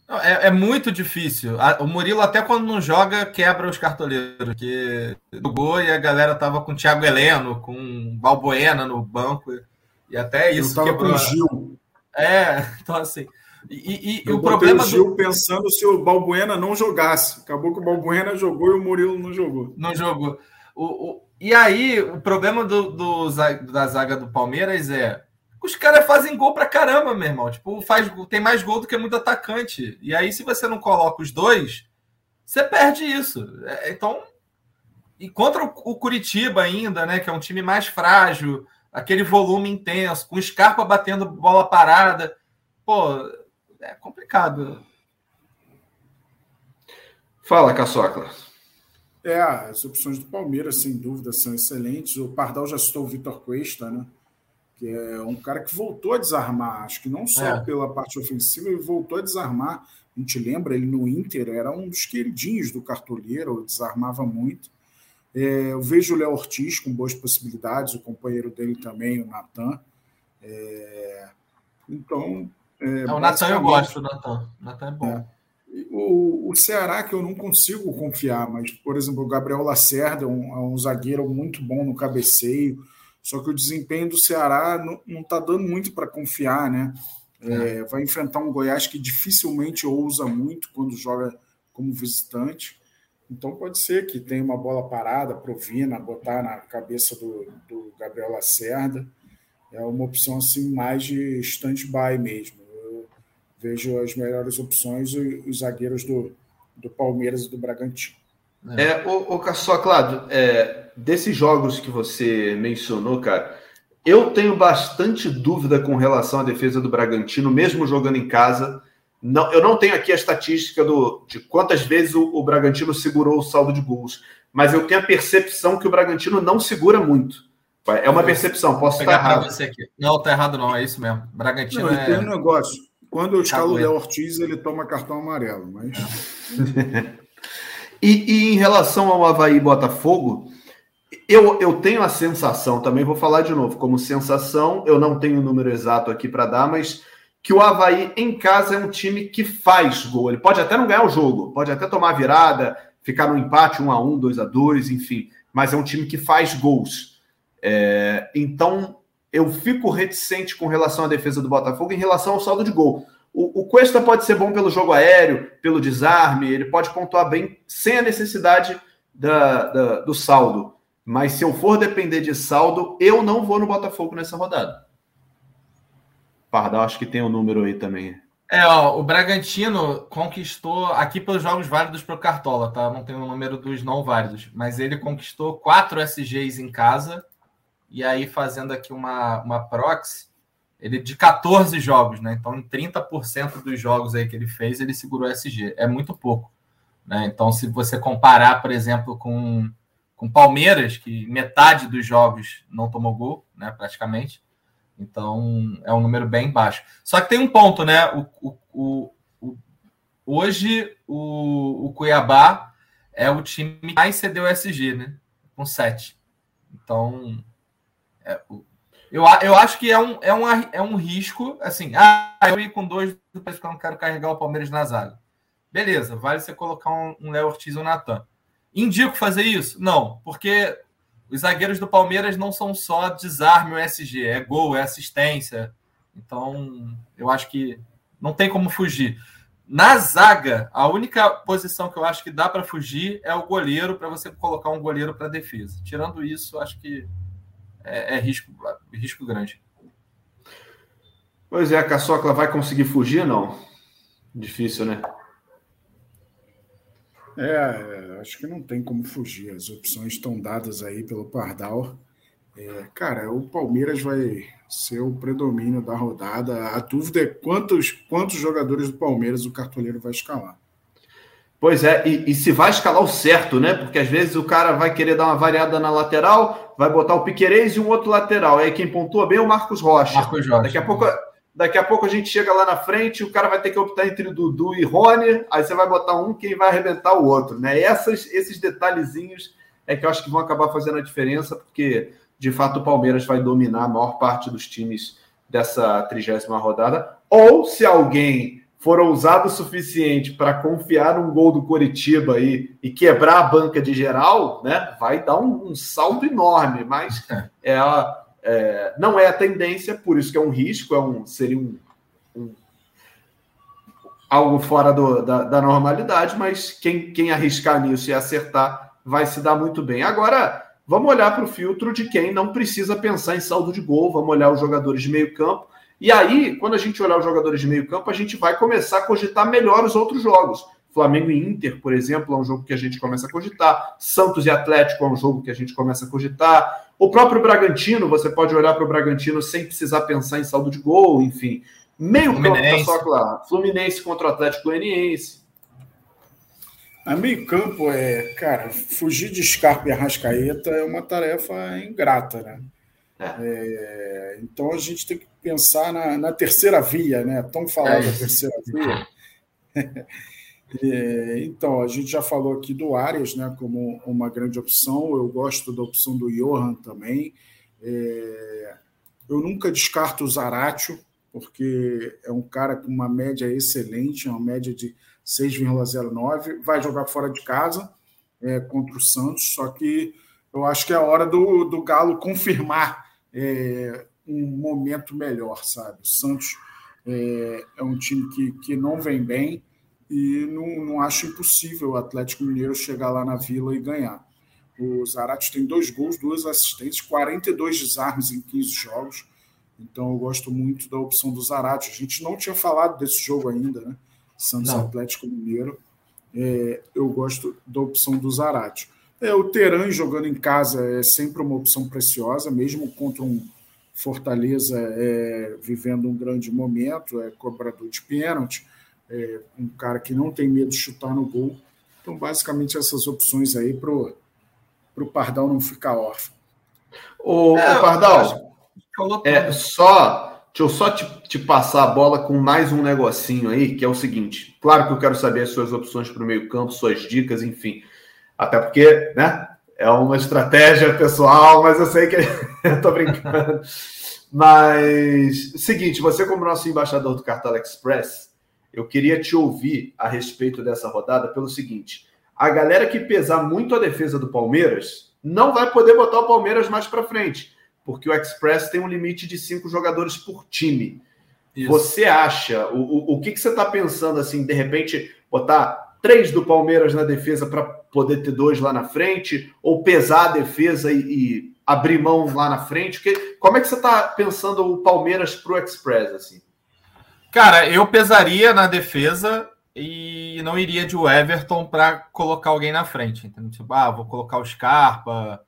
É, é, muito difícil. O Murilo, até quando não joga, quebra os cartoleiros. Que jogou e a galera tava com o Thiago Heleno, com Balbuena no banco. E até isso. Eu tava quebrou. com o Gil. É, então assim. E, e, e o problema. O Gil do... pensando se o Balbuena não jogasse. Acabou que o Balbuena jogou e o Murilo não jogou. Não jogou. O, o... E aí, o problema do, do, da zaga do Palmeiras é os caras fazem gol pra caramba, meu irmão. Tipo, faz, tem mais gol do que muito atacante. E aí, se você não coloca os dois, você perde isso. É, então, e contra o Curitiba ainda, né? Que é um time mais frágil, aquele volume intenso, com Scarpa batendo bola parada. Pô, é complicado. Fala, Caçocla. É, as opções do Palmeiras, sem dúvida, são excelentes. O Pardal já citou o Vitor Cuesta, né? Que é um cara que voltou a desarmar, acho que não só é. pela parte ofensiva, ele voltou a desarmar. A gente lembra, ele no Inter era um dos queridinhos do cartoleiro, desarmava muito. É, eu vejo o Léo Ortiz com boas possibilidades, o companheiro dele também, o Natan. É, então. É, é o Natan eu gosto, o Natan. O Natan é bom. É. O, o Ceará, que eu não consigo confiar, mas, por exemplo, o Gabriel Lacerda é um, é um zagueiro muito bom no cabeceio. Só que o desempenho do Ceará não está dando muito para confiar, né? É, é, vai enfrentar um Goiás que dificilmente ousa muito quando joga como visitante. Então pode ser que tenha uma bola parada, Provina, botar na cabeça do, do Gabriel Lacerda. É uma opção assim mais de stand-by mesmo. Eu vejo as melhores opções os zagueiros do, do Palmeiras e do Bragantino. É, o, o só, Cláudio, é, desses jogos que você mencionou, cara, eu tenho bastante dúvida com relação à defesa do Bragantino, mesmo jogando em casa. Não, eu não tenho aqui a estatística do, de quantas vezes o, o Bragantino segurou o saldo de gols, mas eu tenho a percepção que o Bragantino não segura muito. É uma percepção, posso estar errado. Você aqui. Não, tá errado não, é isso mesmo. Bragantino não, é... tem um negócio. Quando eu escalo o Léo Ortiz, ele toma cartão amarelo, mas... É. E, e, em relação ao Havaí Botafogo, eu, eu tenho a sensação, também vou falar de novo, como sensação, eu não tenho o um número exato aqui para dar, mas que o Havaí em casa é um time que faz gol. Ele pode até não ganhar o jogo, pode até tomar virada, ficar no empate 1 a 1 2 a 2 enfim, mas é um time que faz gols. É, então, eu fico reticente com relação à defesa do Botafogo em relação ao saldo de gol. O, o Cuesta pode ser bom pelo jogo aéreo, pelo desarme, ele pode pontuar bem sem a necessidade da, da, do saldo. Mas se eu for depender de saldo, eu não vou no Botafogo nessa rodada. Pardal, acho que tem um número aí também. É, ó, o Bragantino conquistou aqui pelos jogos válidos para o Cartola, tá? Não tem o número dos não válidos, mas ele conquistou quatro SGs em casa. E aí, fazendo aqui uma, uma proxy, ele de 14 jogos, né? Então, em 30% dos jogos aí que ele fez, ele segurou SG. É muito pouco. Né? Então, se você comparar, por exemplo, com com Palmeiras, que metade dos jogos não tomou gol, né? Praticamente. Então, é um número bem baixo. Só que tem um ponto, né? O, o, o, o hoje, o, o Cuiabá é o time que mais cedeu SG, né? Com 7. Então, é, eu, eu acho que é um, é, um, é um risco, assim, ah, eu ir com dois depois que eu não quero carregar o Palmeiras na zaga. Beleza, vale você colocar um, um Léo Ortiz ou Natan. Indico fazer isso? Não, porque os zagueiros do Palmeiras não são só desarme o SG, é gol, é assistência. Então, eu acho que não tem como fugir. Na zaga, a única posição que eu acho que dá para fugir é o goleiro, para você colocar um goleiro para defesa. Tirando isso, acho que é, é, risco, risco grande. Pois é, a Caçocla vai conseguir fugir não? Difícil, né? É, acho que não tem como fugir. As opções estão dadas aí pelo Pardal. É, cara, o Palmeiras vai ser o predomínio da rodada. A dúvida é quantos, quantos jogadores do Palmeiras o cartoleiro vai escalar. Pois é, e, e, se vai escalar o certo, né? Porque às vezes o cara vai querer dar uma variada na lateral, vai botar o Piquerez e um outro lateral. Aí quem pontua bem é o Marcos Rocha. Marcos Rocha. Daqui a pouco Daqui a pouco a gente chega lá na frente, o cara vai ter que optar entre Dudu e Rony, aí você vai botar um, quem vai arrebentar o outro, né? Essas, esses detalhezinhos é que eu acho que vão acabar fazendo a diferença, porque de fato o Palmeiras vai dominar a maior parte dos times dessa trigésima rodada. Ou se alguém for ousado o suficiente para confiar num gol do Coritiba aí e quebrar a banca de geral, né? Vai dar um, um salto enorme, mas é a é, não é a tendência, por isso que é um risco, é um, seria um, um algo fora do, da, da, normalidade, mas quem, quem arriscar nisso e acertar vai se dar muito bem. Agora, vamos olhar para o filtro de quem não precisa pensar em saldo de gol, vamos olhar os jogadores de meio campo. E aí, quando a gente olhar os jogadores de meio campo, a gente vai começar a cogitar melhor os outros jogos. Flamengo e Inter, por exemplo, é um jogo que a gente começa a cogitar. Santos e Atlético é um jogo que a gente começa a cogitar. O próprio Bragantino, você pode olhar para o Bragantino sem precisar pensar em saldo de gol, enfim. Meio campo tá só claro. Fluminense contra o Atlético Goianiense. A meio campo é, cara, fugir de Scarpa e Arrascaeta é uma tarefa ingrata, né? É. É, então a gente tem que pensar na, na terceira via, né? Tão falada é terceira via. É, então, a gente já falou aqui do Arias né, como uma grande opção. Eu gosto da opção do Johan também. É, eu nunca descarto o Zaratio, porque é um cara com uma média excelente, uma média de 6,09. Vai jogar fora de casa é, contra o Santos, só que eu acho que é a hora do, do Galo confirmar é, um momento melhor, sabe? O Santos é, é um time que, que não vem bem e não, não acho impossível o Atlético Mineiro chegar lá na Vila e ganhar. O Zarate tem dois gols, duas assistências, 42 desarmes em 15 jogos. Então eu gosto muito da opção do Zarate. A gente não tinha falado desse jogo ainda, né? Santos não. Atlético Mineiro. É, eu gosto da opção do Zarate. É, o Teran jogando em casa é sempre uma opção preciosa, mesmo contra um Fortaleza é, vivendo um grande momento, é cobrador de pênalti é, um cara que não tem medo de chutar no gol. Então, basicamente, essas opções aí para o Pardal não ficar órfão. Ô, é, Pardal, é, só, deixa eu só te, te, passar a bola com mais um negocinho aí, que é o seguinte. Claro que eu quero saber as suas opções para o meio campo, suas dicas, enfim. Até porque, né, é uma estratégia pessoal, mas eu sei que eu tô brincando. Mas, seguinte, você como nosso embaixador do Cartel Express, eu queria te ouvir a respeito dessa rodada pelo seguinte: a galera que pesar muito a defesa do Palmeiras não vai poder botar o Palmeiras mais para frente, porque o Express tem um limite de cinco jogadores por time. Isso. Você acha, o, o, o que, que você está pensando assim, de repente, botar três do Palmeiras na defesa para poder ter dois lá na frente, ou pesar a defesa e, e abrir mão lá na frente? Que, como é que você está pensando o Palmeiras para o Express? Assim? Cara, eu pesaria na defesa e não iria de Everton para colocar alguém na frente, entendeu? Tipo, ah, vou colocar o Scarpa,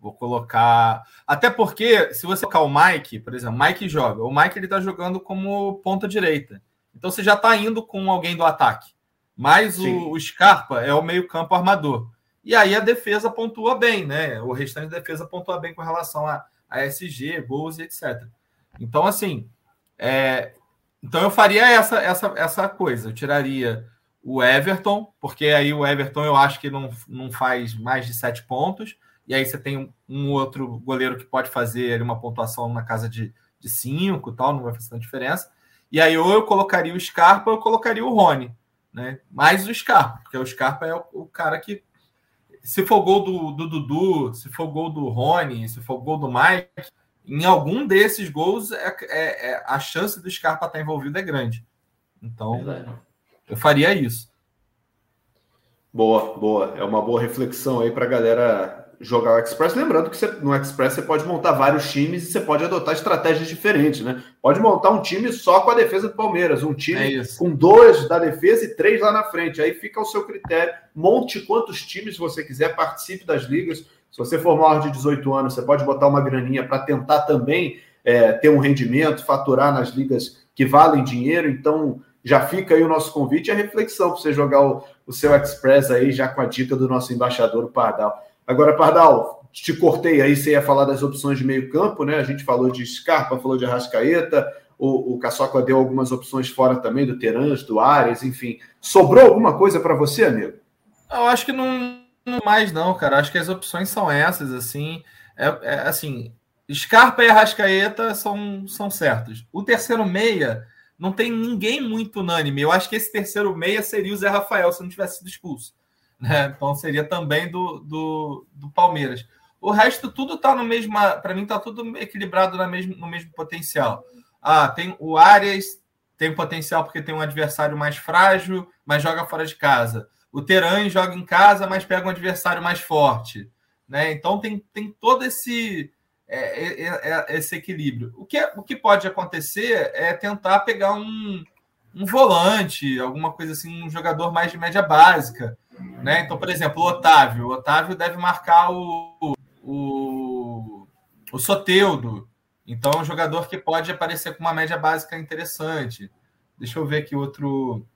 vou colocar. Até porque, se você colocar o Mike, por exemplo, Mike joga. O Mike ele tá jogando como ponta direita. Então você já tá indo com alguém do ataque. Mas o, o, Scarpa é o meio-campo armador. E aí a defesa pontua bem, né? O restante da defesa pontua bem com relação a, a SG, gols e etc. Então, assim, é, então eu faria essa, essa, essa coisa. Eu tiraria o Everton, porque aí o Everton eu acho que não, não faz mais de sete pontos, e aí você tem um, um outro goleiro que pode fazer uma pontuação na casa de, de cinco tal, não vai fazer tanta diferença. E aí ou eu colocaria o Scarpa ou eu colocaria o Rony, né? Mais o Scarpa, porque o Scarpa é o, o cara que se for gol do, do Dudu, se for gol do Rony, se for gol do Mike, em algum desses gols é, é, é a chance do Scarpa estar envolvido é grande. Então, Verdade. eu faria isso. Boa, boa. É uma boa reflexão aí para a galera jogar o Express, lembrando que você, no Express você pode montar vários times e você pode adotar estratégias diferentes, né? Pode montar um time só com a defesa do Palmeiras, um time é com dois da defesa e três lá na frente. Aí fica ao seu critério. Monte quantos times você quiser, participe das ligas. Se você for maior de 18 anos, você pode botar uma graninha para tentar também é, ter um rendimento, faturar nas ligas que valem dinheiro. Então, já fica aí o nosso convite e a reflexão para você jogar o, o seu Express aí, já com a dica do nosso embaixador, o Pardal. Agora, Pardal, te cortei aí, você ia falar das opções de meio campo, né? A gente falou de Scarpa, falou de Arrascaeta, o, o Caçocla deu algumas opções fora também, do Terans, do Ares, enfim. Sobrou alguma coisa para você, amigo? Eu acho que não, não, mais não, cara. Acho que as opções são essas, assim. É, é, assim, Scarpa e Arrascaeta são, são certos. O terceiro meia não tem ninguém muito unânime. Eu acho que esse terceiro meia seria o Zé Rafael se não tivesse sido expulso. Né? Então seria também do, do, do Palmeiras. O resto tudo está no mesmo, para mim está tudo equilibrado na mesmo, no mesmo potencial. Ah, tem o Arias tem potencial porque tem um adversário mais frágil, mas joga fora de casa. O Teran joga em casa, mas pega um adversário mais forte, né? Então tem, tem todo esse é, é, é, esse equilíbrio. O que, é, o que pode acontecer é tentar pegar um, um volante, alguma coisa assim, um jogador mais de média básica, né? Então, por exemplo, o Otávio. O Otávio deve marcar o, o, o Soteudo. Então, é um jogador que pode aparecer com uma média básica interessante. Deixa eu ver aqui outro,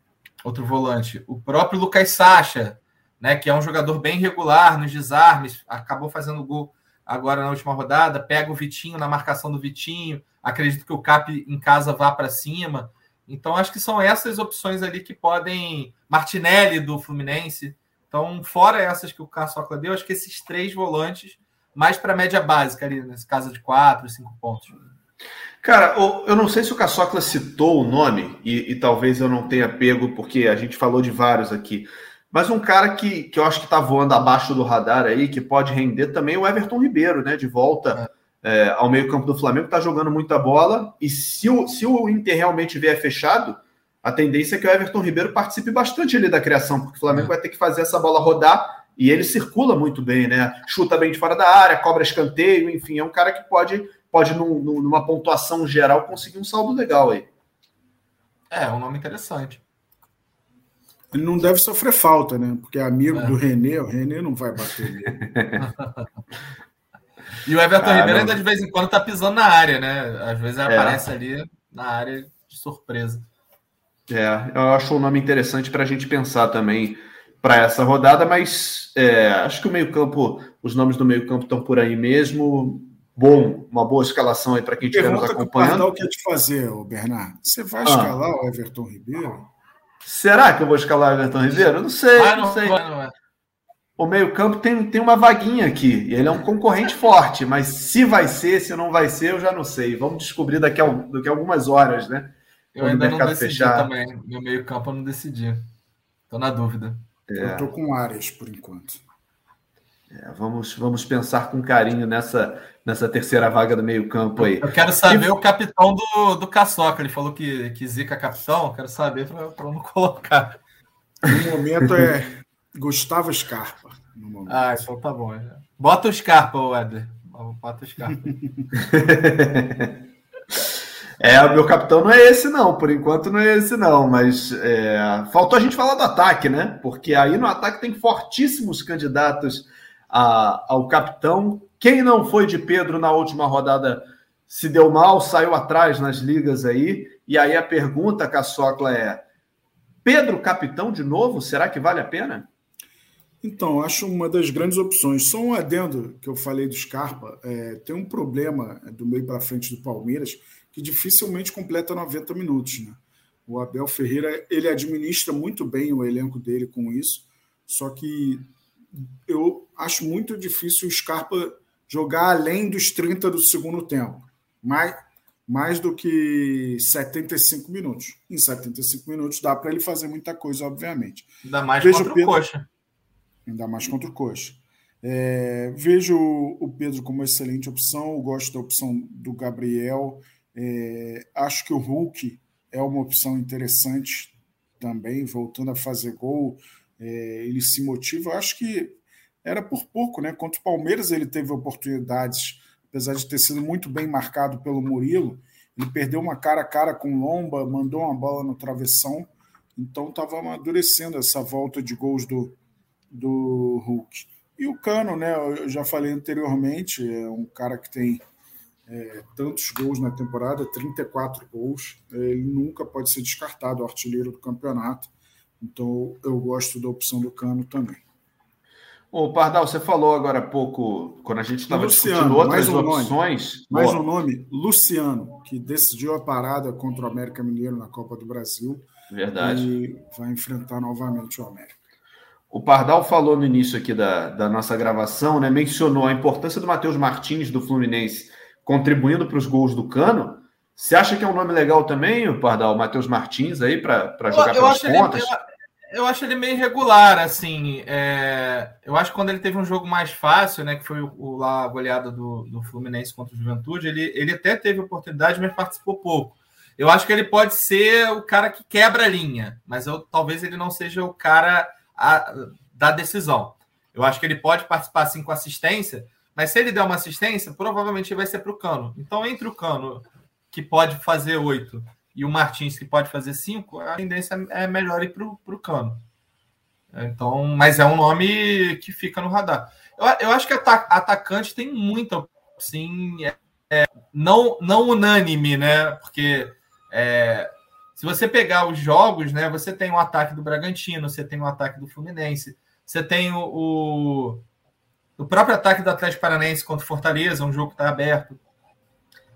outro volante. O próprio Lucas Sacha, né, que é um jogador bem regular nos desarmes, acabou fazendo gol agora na última rodada. Pega o Vitinho na marcação do Vitinho. Acredito que o Cap em casa vá para cima. Então, acho que são essas opções ali que podem. Martinelli do Fluminense. Então, fora essas que o Caçocla deu, acho que esses três volantes, mais para a média básica ali, nesse caso de quatro, cinco pontos. Cara, eu não sei se o Caçocla citou o nome, e, e, talvez eu não tenha pego, porque a gente falou de vários aqui. Mas um cara que, que eu acho que está voando abaixo do radar aí, que pode render também, é o Everton Ribeiro, né? De volta. É ao meio-campo do Flamengo, está jogando muita bola. E se o, se o Inter realmente vier fechado, a tendência é que o Everton Ribeiro participe bastante ali da criação, porque o Flamengo é. vai ter que fazer essa bola rodar e ele circula muito bem, né? Chuta bem de fora da área, cobra escanteio, enfim, é um cara que pode, pode num, numa pontuação geral, conseguir um saldo legal aí. É, um nome interessante. Ele não deve sofrer falta, né? Porque é amigo é. do Renê, o Renê não vai bater nele. E o Everton Ribeiro ainda de vez em quando tá pisando na área, né? Às vezes é. aparece ali na área de surpresa. É, eu acho um nome interessante para a gente pensar também para essa rodada, mas é, acho que o meio-campo, os nomes do meio-campo estão por aí mesmo. Bom, uma boa escalação aí para quem estiver nos acompanhando. O que eu te fazer, Bernardo? Você vai ah. escalar o Everton Ribeiro? Será que eu vou escalar o Everton Ribeiro? Eu não sei, ah, não, não, sei. Vai, não é o meio-campo tem, tem uma vaguinha aqui. E ele é um concorrente forte, mas se vai ser, se não vai ser, eu já não sei. Vamos descobrir daqui a, daqui a algumas horas, né? Eu Quando ainda não decidi fechar. também. Meu meio-campo eu não decidi. Estou na dúvida. É. Eu estou com áreas por enquanto. É, vamos, vamos pensar com carinho nessa, nessa terceira vaga do meio-campo aí. Eu quero saber e... o capitão do, do Caçoca. Ele falou que, que zica capitão. Eu quero saber para não colocar. No momento é Gustavo Scarpa. Ah, então tá bom. Bota o Scarpa, Eder. Bota o Scarpa. é, o meu capitão não é esse, não. Por enquanto não é esse, não. Mas é... faltou a gente falar do ataque, né? Porque aí no ataque tem fortíssimos candidatos a, ao capitão. Quem não foi de Pedro na última rodada se deu mal, saiu atrás nas ligas aí. E aí a pergunta, Caçocla, é: Pedro capitão de novo? Será que vale a pena? Então, acho uma das grandes opções. Só um adendo que eu falei do Scarpa, é, tem um problema do meio para frente do Palmeiras que dificilmente completa 90 minutos. Né? O Abel Ferreira ele administra muito bem o elenco dele com isso, só que eu acho muito difícil o Scarpa jogar além dos 30 do segundo tempo. Mais, mais do que 75 minutos. Em 75 minutos dá para ele fazer muita coisa, obviamente. Ainda mais vejo contra o Pedro, Coxa. Ainda mais contra o Coxa. É, vejo o Pedro como uma excelente opção, gosto da opção do Gabriel. É, acho que o Hulk é uma opção interessante também, voltando a fazer gol. É, ele se motiva. Acho que era por pouco, né? Contra o Palmeiras ele teve oportunidades apesar de ter sido muito bem marcado pelo Murilo, ele perdeu uma cara a cara com Lomba, mandou uma bola no travessão, então estava amadurecendo essa volta de gols do, do Hulk. E o Cano, né? Eu já falei anteriormente, é um cara que tem é, tantos gols na temporada, 34 gols. Ele nunca pode ser descartado, o artilheiro do campeonato. Então eu gosto da opção do Cano também. Ô, Pardal, você falou agora há pouco, quando a gente estava discutindo outras um opções. Nome, mais um nome, Luciano, que decidiu a parada contra o América Mineiro na Copa do Brasil. Verdade. E vai enfrentar novamente o América. O Pardal falou no início aqui da, da nossa gravação, né? Mencionou a importância do Matheus Martins do Fluminense contribuindo para os gols do Cano. Você acha que é um nome legal também, o Pardal, Matheus Martins, aí, para jogar eu, eu pelas contas? Ele, eu acho ele meio irregular, assim. É... Eu acho que quando ele teve um jogo mais fácil, né? Que foi o, o lá a goleada do, do Fluminense contra o Juventude, ele, ele até teve oportunidade, mas participou pouco. Eu acho que ele pode ser o cara que quebra a linha, mas eu, talvez ele não seja o cara a, da decisão. Eu acho que ele pode participar assim com assistência, mas se ele der uma assistência, provavelmente vai ser para o Cano. Então, entre o Cano, que pode fazer oito, e o Martins, que pode fazer cinco, a tendência é melhor ir para o Cano. Então, mas é um nome que fica no radar. Eu, eu acho que atacante tem muita, sim, é, é, não, não unânime, né? Porque é, se você pegar os jogos, né? Você tem o ataque do Bragantino, você tem o ataque do Fluminense, você tem o, o, o próprio ataque do Atlético Paranaense contra o Fortaleza, um jogo que está aberto.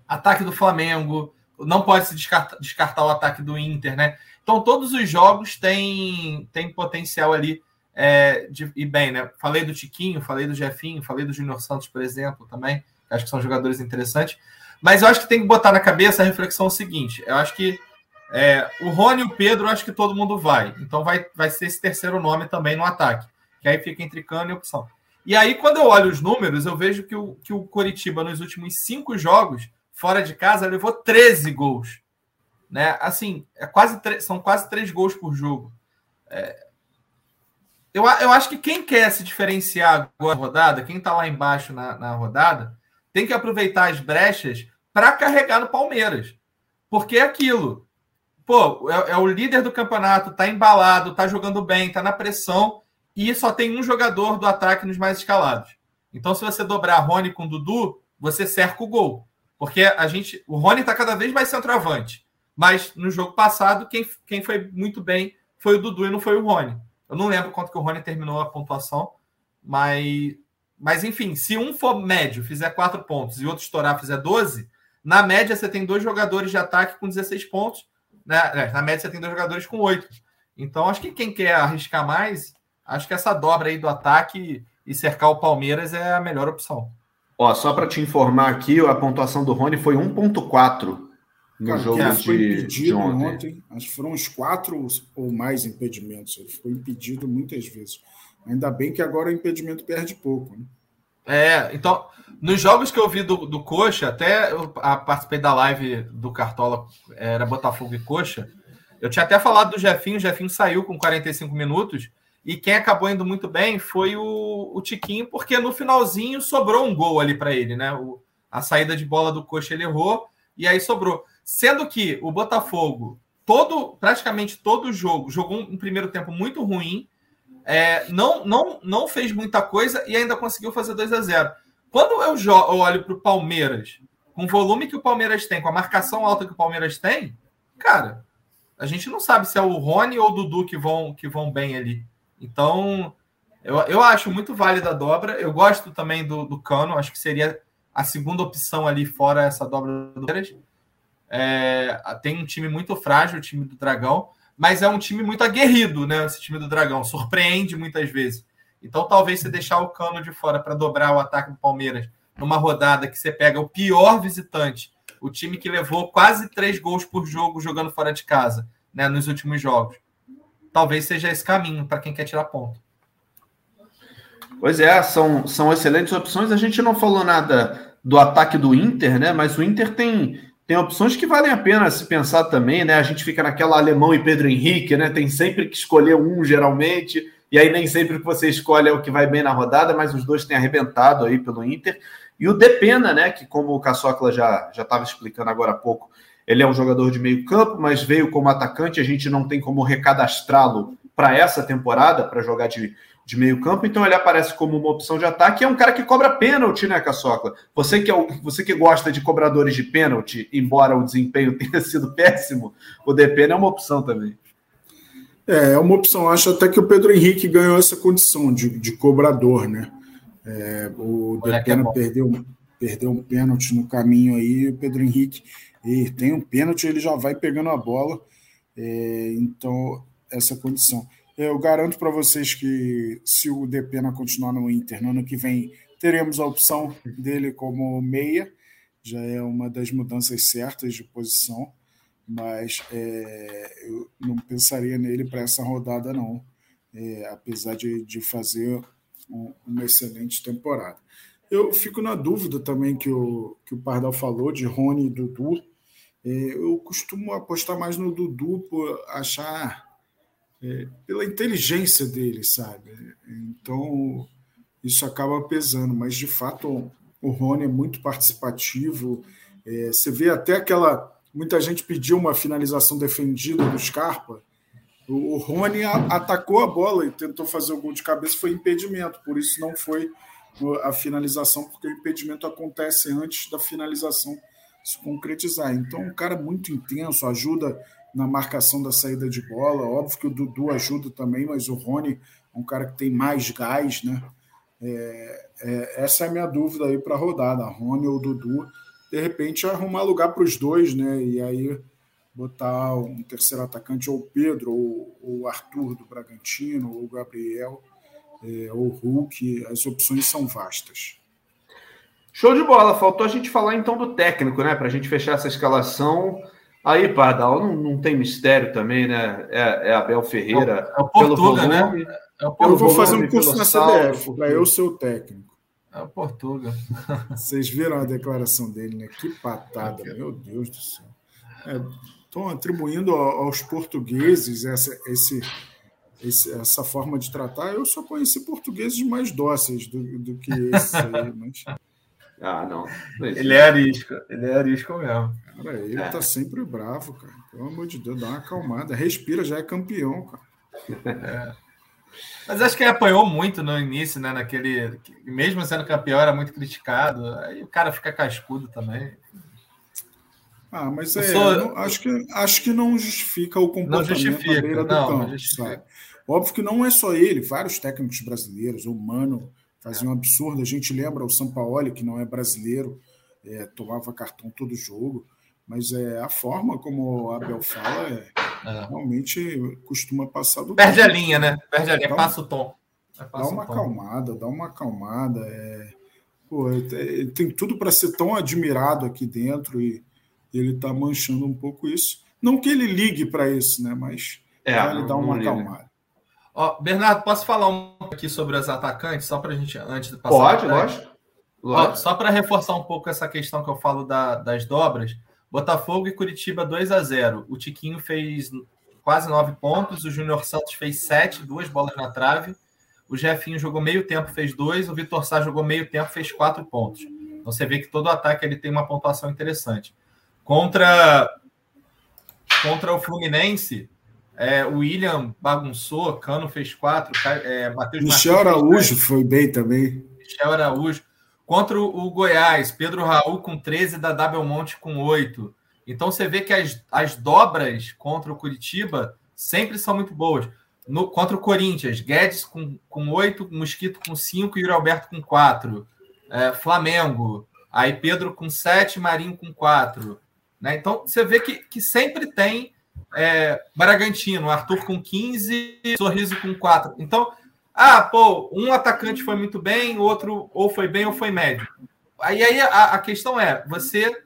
Ataque do Flamengo, não pode se descartar, descartar, o ataque do Inter, né? Então todos os jogos têm, têm potencial ali é, de ir bem, né? Falei do Tiquinho, falei do Jefinho, falei do Júnior Santos, por exemplo, também. Acho que são jogadores interessantes. Mas eu acho que tem que botar na cabeça a reflexão seguinte: eu acho que é, o Rony e o Pedro, acho que todo mundo vai. Então vai, vai ser esse terceiro nome também no ataque. Que aí fica entre cano e opção. E aí, quando eu olho os números, eu vejo que o, que o Coritiba, nos últimos cinco jogos, fora de casa, levou 13 gols. Né? Assim, é quase são quase três gols por jogo. É... Eu, eu acho que quem quer se diferenciar agora na rodada, quem está lá embaixo na, na rodada, tem que aproveitar as brechas para carregar no Palmeiras. Porque é aquilo. Pô, é, é o líder do campeonato, tá embalado, tá jogando bem, tá na pressão, e só tem um jogador do ataque nos mais escalados. Então, se você dobrar Rony com Dudu, você cerca o gol. Porque a gente. O Rony está cada vez mais centroavante. Mas no jogo passado, quem, quem foi muito bem foi o Dudu e não foi o Rony. Eu não lembro quanto que o Rony terminou a pontuação, mas, mas enfim, se um for médio, fizer quatro pontos e outro estourar, fizer 12, na média você tem dois jogadores de ataque com 16 pontos. Né? É, na média você tem dois jogadores com 8. Então, acho que quem quer arriscar mais, acho que essa dobra aí do ataque e cercar o Palmeiras é a melhor opção. Ó, só para te informar aqui, a pontuação do Rony foi 1.4 no Cara, jogo de, de ontem. ontem. Acho que foram uns quatro ou mais impedimentos. Ele foi impedido muitas vezes. Ainda bem que agora o impedimento perde pouco. Né? É, então, nos jogos que eu vi do, do Coxa, até eu participei da live do Cartola, era Botafogo e Coxa. Eu tinha até falado do Jefinho, o Jefinho saiu com 45 minutos. E quem acabou indo muito bem foi o, o Tiquinho, porque no finalzinho sobrou um gol ali para ele, né? O, a saída de bola do Coxa ele errou e aí sobrou. Sendo que o Botafogo, todo praticamente todo jogo, jogou um primeiro tempo muito ruim, é, não, não, não fez muita coisa e ainda conseguiu fazer 2 a 0 Quando eu, eu olho para o Palmeiras, com o volume que o Palmeiras tem, com a marcação alta que o Palmeiras tem, cara, a gente não sabe se é o Rony ou o Dudu que vão, que vão bem ali. Então, eu, eu acho muito válida a dobra. Eu gosto também do, do Cano, acho que seria a segunda opção ali, fora essa dobra do Palmeiras. É, tem um time muito frágil, o time do Dragão, mas é um time muito aguerrido, né? Esse time do Dragão surpreende muitas vezes. Então, talvez você deixar o Cano de fora para dobrar o ataque do Palmeiras numa rodada que você pega o pior visitante, o time que levou quase três gols por jogo jogando fora de casa, né? Nos últimos jogos. Talvez seja esse caminho para quem quer tirar ponto. Pois é, são, são excelentes opções. A gente não falou nada do ataque do Inter, né? Mas o Inter tem, tem opções que valem a pena se pensar também, né? A gente fica naquela alemão e Pedro Henrique, né? Tem sempre que escolher um, geralmente, e aí nem sempre que você escolhe é o que vai bem na rodada, mas os dois têm arrebentado aí pelo Inter. E o Depena, né? Que como o Caçocla já estava explicando agora há pouco, ele é um jogador de meio campo, mas veio como atacante, a gente não tem como recadastrá-lo para essa temporada, para jogar de de meio campo, então ele aparece como uma opção de ataque. É um cara que cobra pênalti, né, Caçocla? Você que, é você que gosta de cobradores de pênalti, embora o desempenho tenha sido péssimo, o Depena é uma opção também. É, é uma opção. Acho até que o Pedro Henrique ganhou essa condição de, de cobrador, né? É, o Depena é perdeu, perdeu um pênalti no caminho aí, o Pedro Henrique e tem um pênalti, ele já vai pegando a bola. É, então, essa condição. Eu garanto para vocês que se o Depena continuar no Inter no ano que vem, teremos a opção dele como meia. Já é uma das mudanças certas de posição, mas é, eu não pensaria nele para essa rodada, não. É, apesar de, de fazer um, uma excelente temporada. Eu fico na dúvida também que o, que o Pardal falou de Rony e Dudu. É, eu costumo apostar mais no Dudu por achar é, pela inteligência dele, sabe? Então, isso acaba pesando, mas de fato o Rony é muito participativo. É, você vê até aquela. Muita gente pediu uma finalização defendida do Scarpa. O, o Rony a, atacou a bola e tentou fazer o gol de cabeça, foi impedimento, por isso não foi a finalização, porque o impedimento acontece antes da finalização se concretizar. Então, um cara muito intenso, ajuda na marcação da saída de bola. Óbvio que o Dudu ajuda também, mas o Rony é um cara que tem mais gás, né? É, é, essa é a minha dúvida aí para a rodada. Rony ou Dudu, de repente arrumar lugar para os dois, né? E aí botar um terceiro atacante, ou Pedro, ou o Arthur do Bragantino, ou Gabriel, é, ou Hulk. As opções são vastas. Show de bola. Faltou a gente falar então do técnico, né? Para a gente fechar essa escalação. Aí, Pardal, não, não tem mistério também, né? É, é Abel Ferreira. É o, Portuga, né? É o eu vou fazer um curso na CBF para eu ser o técnico. É o Portuga. Vocês viram a declaração dele, né? Que patada, meu Deus do céu. Estão é, atribuindo aos portugueses essa, esse, esse, essa forma de tratar. Eu só conheci portugueses mais dóceis do, do que esse aí, mas... Ah, não. Ele é arisco, ele é arisco mesmo. Cara, ele é. tá sempre bravo, cara. Pelo amor de Deus, dá uma acalmada. Respira, já é campeão, cara. É. Mas acho que ele apanhou muito no início, né? Naquele. Mesmo sendo campeão, era muito criticado. Aí o cara fica cascudo também. Ah, mas é, sou... não, acho, que, acho que não justifica o comportamento não justifica, beira do não, campo, não Óbvio que não é só ele, vários técnicos brasileiros, o Mano fazia um absurdo. A gente lembra o Sampaoli, que não é brasileiro, é, tomava cartão todo jogo. Mas é a forma como o Abel fala é, é. realmente costuma passar do Perde a linha, né? Perde a linha, dá, passa o tom. Passa dá uma acalmada, dá uma acalmada. É, pô, é, tem tudo para ser tão admirado aqui dentro e ele está manchando um pouco isso. Não que ele ligue para isso, né? Mas é, ele dá uma acalmada. Ó, Bernardo, posso falar um aqui sobre os atacantes, só para a gente, antes de passar? Pode, lógico. Ó, só para reforçar um pouco essa questão que eu falo da, das dobras, Botafogo e Curitiba 2 a 0 O Tiquinho fez quase nove pontos, o Júnior Santos fez sete, duas bolas na trave. O Jefinho jogou meio tempo, fez dois. O Vitor Sá jogou meio tempo, fez quatro pontos. Então você vê que todo ataque ele tem uma pontuação interessante. Contra, contra o Fluminense, é, o William bagunçou, Cano fez quatro, é, Matheus Michel Araújo foi bem também. Michel Araújo. Contra o Goiás, Pedro Raul com 13, da Monte com 8. Então você vê que as, as dobras contra o Curitiba sempre são muito boas. No, contra o Corinthians, Guedes com, com 8, Mosquito com 5 e Yuri Alberto com 4. É, Flamengo, aí Pedro com 7, Marinho com 4. Né? Então, você vê que, que sempre tem é, Bragantino, Arthur com 15, Sorriso com 4. Então, ah, pô, um atacante foi muito bem, outro ou foi bem ou foi médio. Aí, aí a, a questão é, você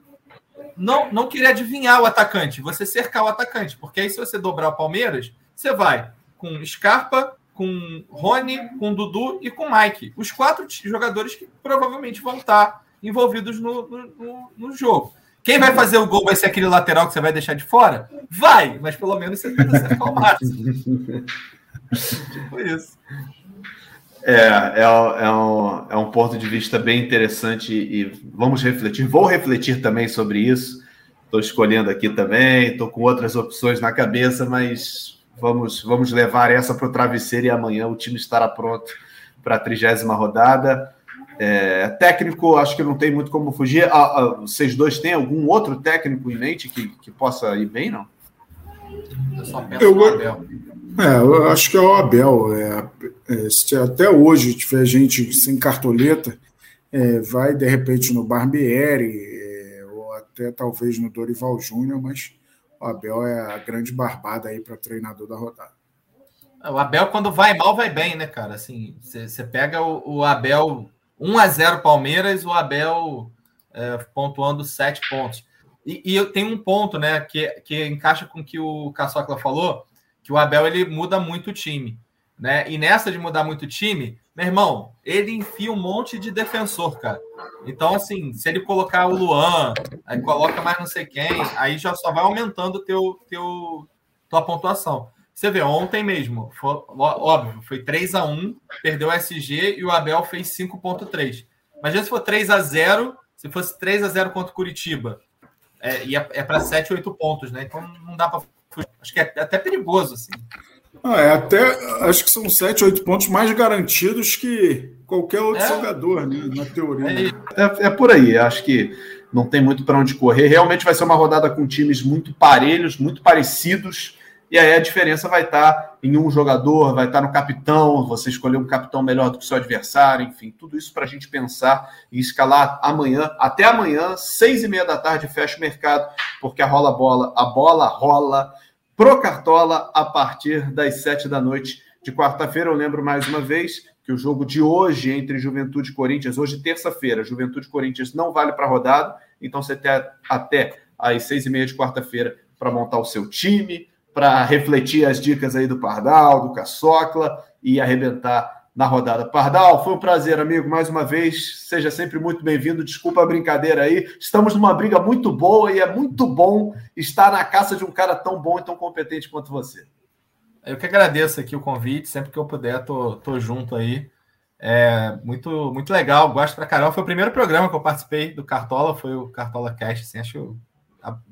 não, não querer adivinhar o atacante, você cercar o atacante, porque aí se você dobrar o Palmeiras, você vai com Scarpa, com Rony, com Dudu e com Mike. Os quatro jogadores que provavelmente vão estar envolvidos no, no, no jogo. Quem vai fazer o gol vai ser aquele lateral que você vai deixar de fora? Vai, mas pelo menos você tenta acertar o máximo. tipo isso. É, é, é, um, é um ponto de vista bem interessante e vamos refletir. Vou refletir também sobre isso. Estou escolhendo aqui também, estou com outras opções na cabeça, mas vamos, vamos levar essa para o travesseiro e amanhã o time estará pronto para a trigésima rodada. É, técnico, acho que não tem muito como fugir. Ah, ah, vocês dois têm algum outro técnico em mente que, que possa ir bem, não? Eu só penso eu, no Abel. É, eu acho que é o Abel. É, é, se até hoje tiver gente sem cartoleta, é, vai de repente no Barbieri, é, ou até talvez no Dorival Júnior, mas o Abel é a grande barbada aí para treinador da rodada. O Abel, quando vai mal, vai bem, né, cara? Assim, você pega o, o Abel 1 a 0 Palmeiras, o Abel é, pontuando 7 pontos. E, e, eu tenho um ponto, né, que, que encaixa com o que o Caçocla falou, que o Abel ele muda muito o time, né? E nessa de mudar muito o time, meu irmão, ele enfia um monte de defensor, cara. Então, assim, se ele colocar o Luan, aí coloca mais não sei quem, aí já só vai aumentando teu, teu, tua pontuação. Você vê, ontem mesmo, foi, óbvio, foi 3 a 1 perdeu o SG e o Abel fez 5,3. Imagina se for 3 a 0 se fosse 3 a 0 contra o Curitiba. É, e é, é para 7, 8 pontos, né? Então não dá para. Acho que é até perigoso, assim. Ah, é até. Acho que são 7, 8 pontos mais garantidos que qualquer outro é. jogador, né? Na teoria. É, é, é por aí. Acho que não tem muito para onde correr. Realmente vai ser uma rodada com times muito parelhos, muito parecidos e aí a diferença vai estar em um jogador, vai estar no capitão, você escolher um capitão melhor do que o seu adversário, enfim, tudo isso para a gente pensar e escalar amanhã, até amanhã, seis e meia da tarde, fecha o mercado, porque a rola bola, a bola rola pro Cartola a partir das sete da noite de quarta-feira. Eu lembro mais uma vez que o jogo de hoje entre Juventude e Corinthians, hoje terça-feira, Juventude e Corinthians não vale para rodada, então você tem até às seis e meia de quarta-feira para montar o seu time, para refletir as dicas aí do Pardal, do Caçocla e arrebentar na rodada. Pardal, foi um prazer, amigo, mais uma vez. Seja sempre muito bem-vindo. Desculpa a brincadeira aí. Estamos numa briga muito boa e é muito bom estar na caça de um cara tão bom e tão competente quanto você. Eu que agradeço aqui o convite. Sempre que eu puder, tô, tô junto aí. É muito, muito legal. Gosto pra caramba. Foi o primeiro programa que eu participei do Cartola, foi o Cartola Cast. Assim, acho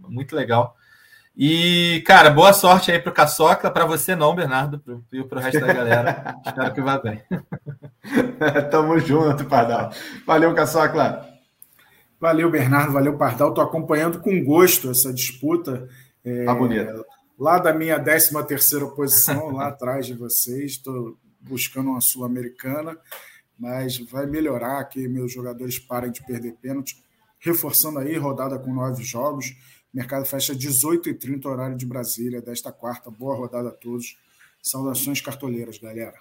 muito legal. E, cara, boa sorte aí pro Caçoca, para você não, Bernardo, pro, e pro resto da galera. Espero que vá bem. Tamo junto, Pardal. Valeu, Caçoca. Valeu, Bernardo, valeu, Pardal. Tô acompanhando com gosto essa disputa. É, tá bonito. Lá da minha 13 terceira posição, lá atrás de vocês, estou buscando uma Sul-Americana, mas vai melhorar que meus jogadores parem de perder pênalti, reforçando aí, rodada com nove jogos mercado fecha 18h30, horário de Brasília, desta quarta. Boa rodada a todos. Saudações cartoleiras, galera.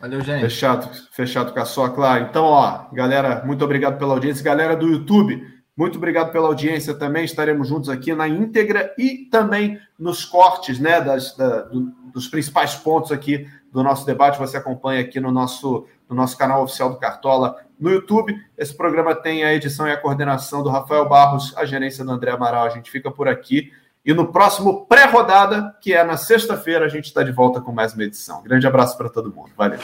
Valeu, gente. Fechado, fechado com a sua, claro. Então, ó, galera, muito obrigado pela audiência. Galera do YouTube, muito obrigado pela audiência também. Estaremos juntos aqui na íntegra e também nos cortes, né, das, da, do, dos principais pontos aqui do nosso debate. Você acompanha aqui no nosso, no nosso canal oficial do Cartola no YouTube. Esse programa tem a edição e a coordenação do Rafael Barros, a gerência do André Amaral. A gente fica por aqui. E no próximo pré-rodada, que é na sexta-feira, a gente está de volta com mais uma edição. Grande abraço para todo mundo. Valeu.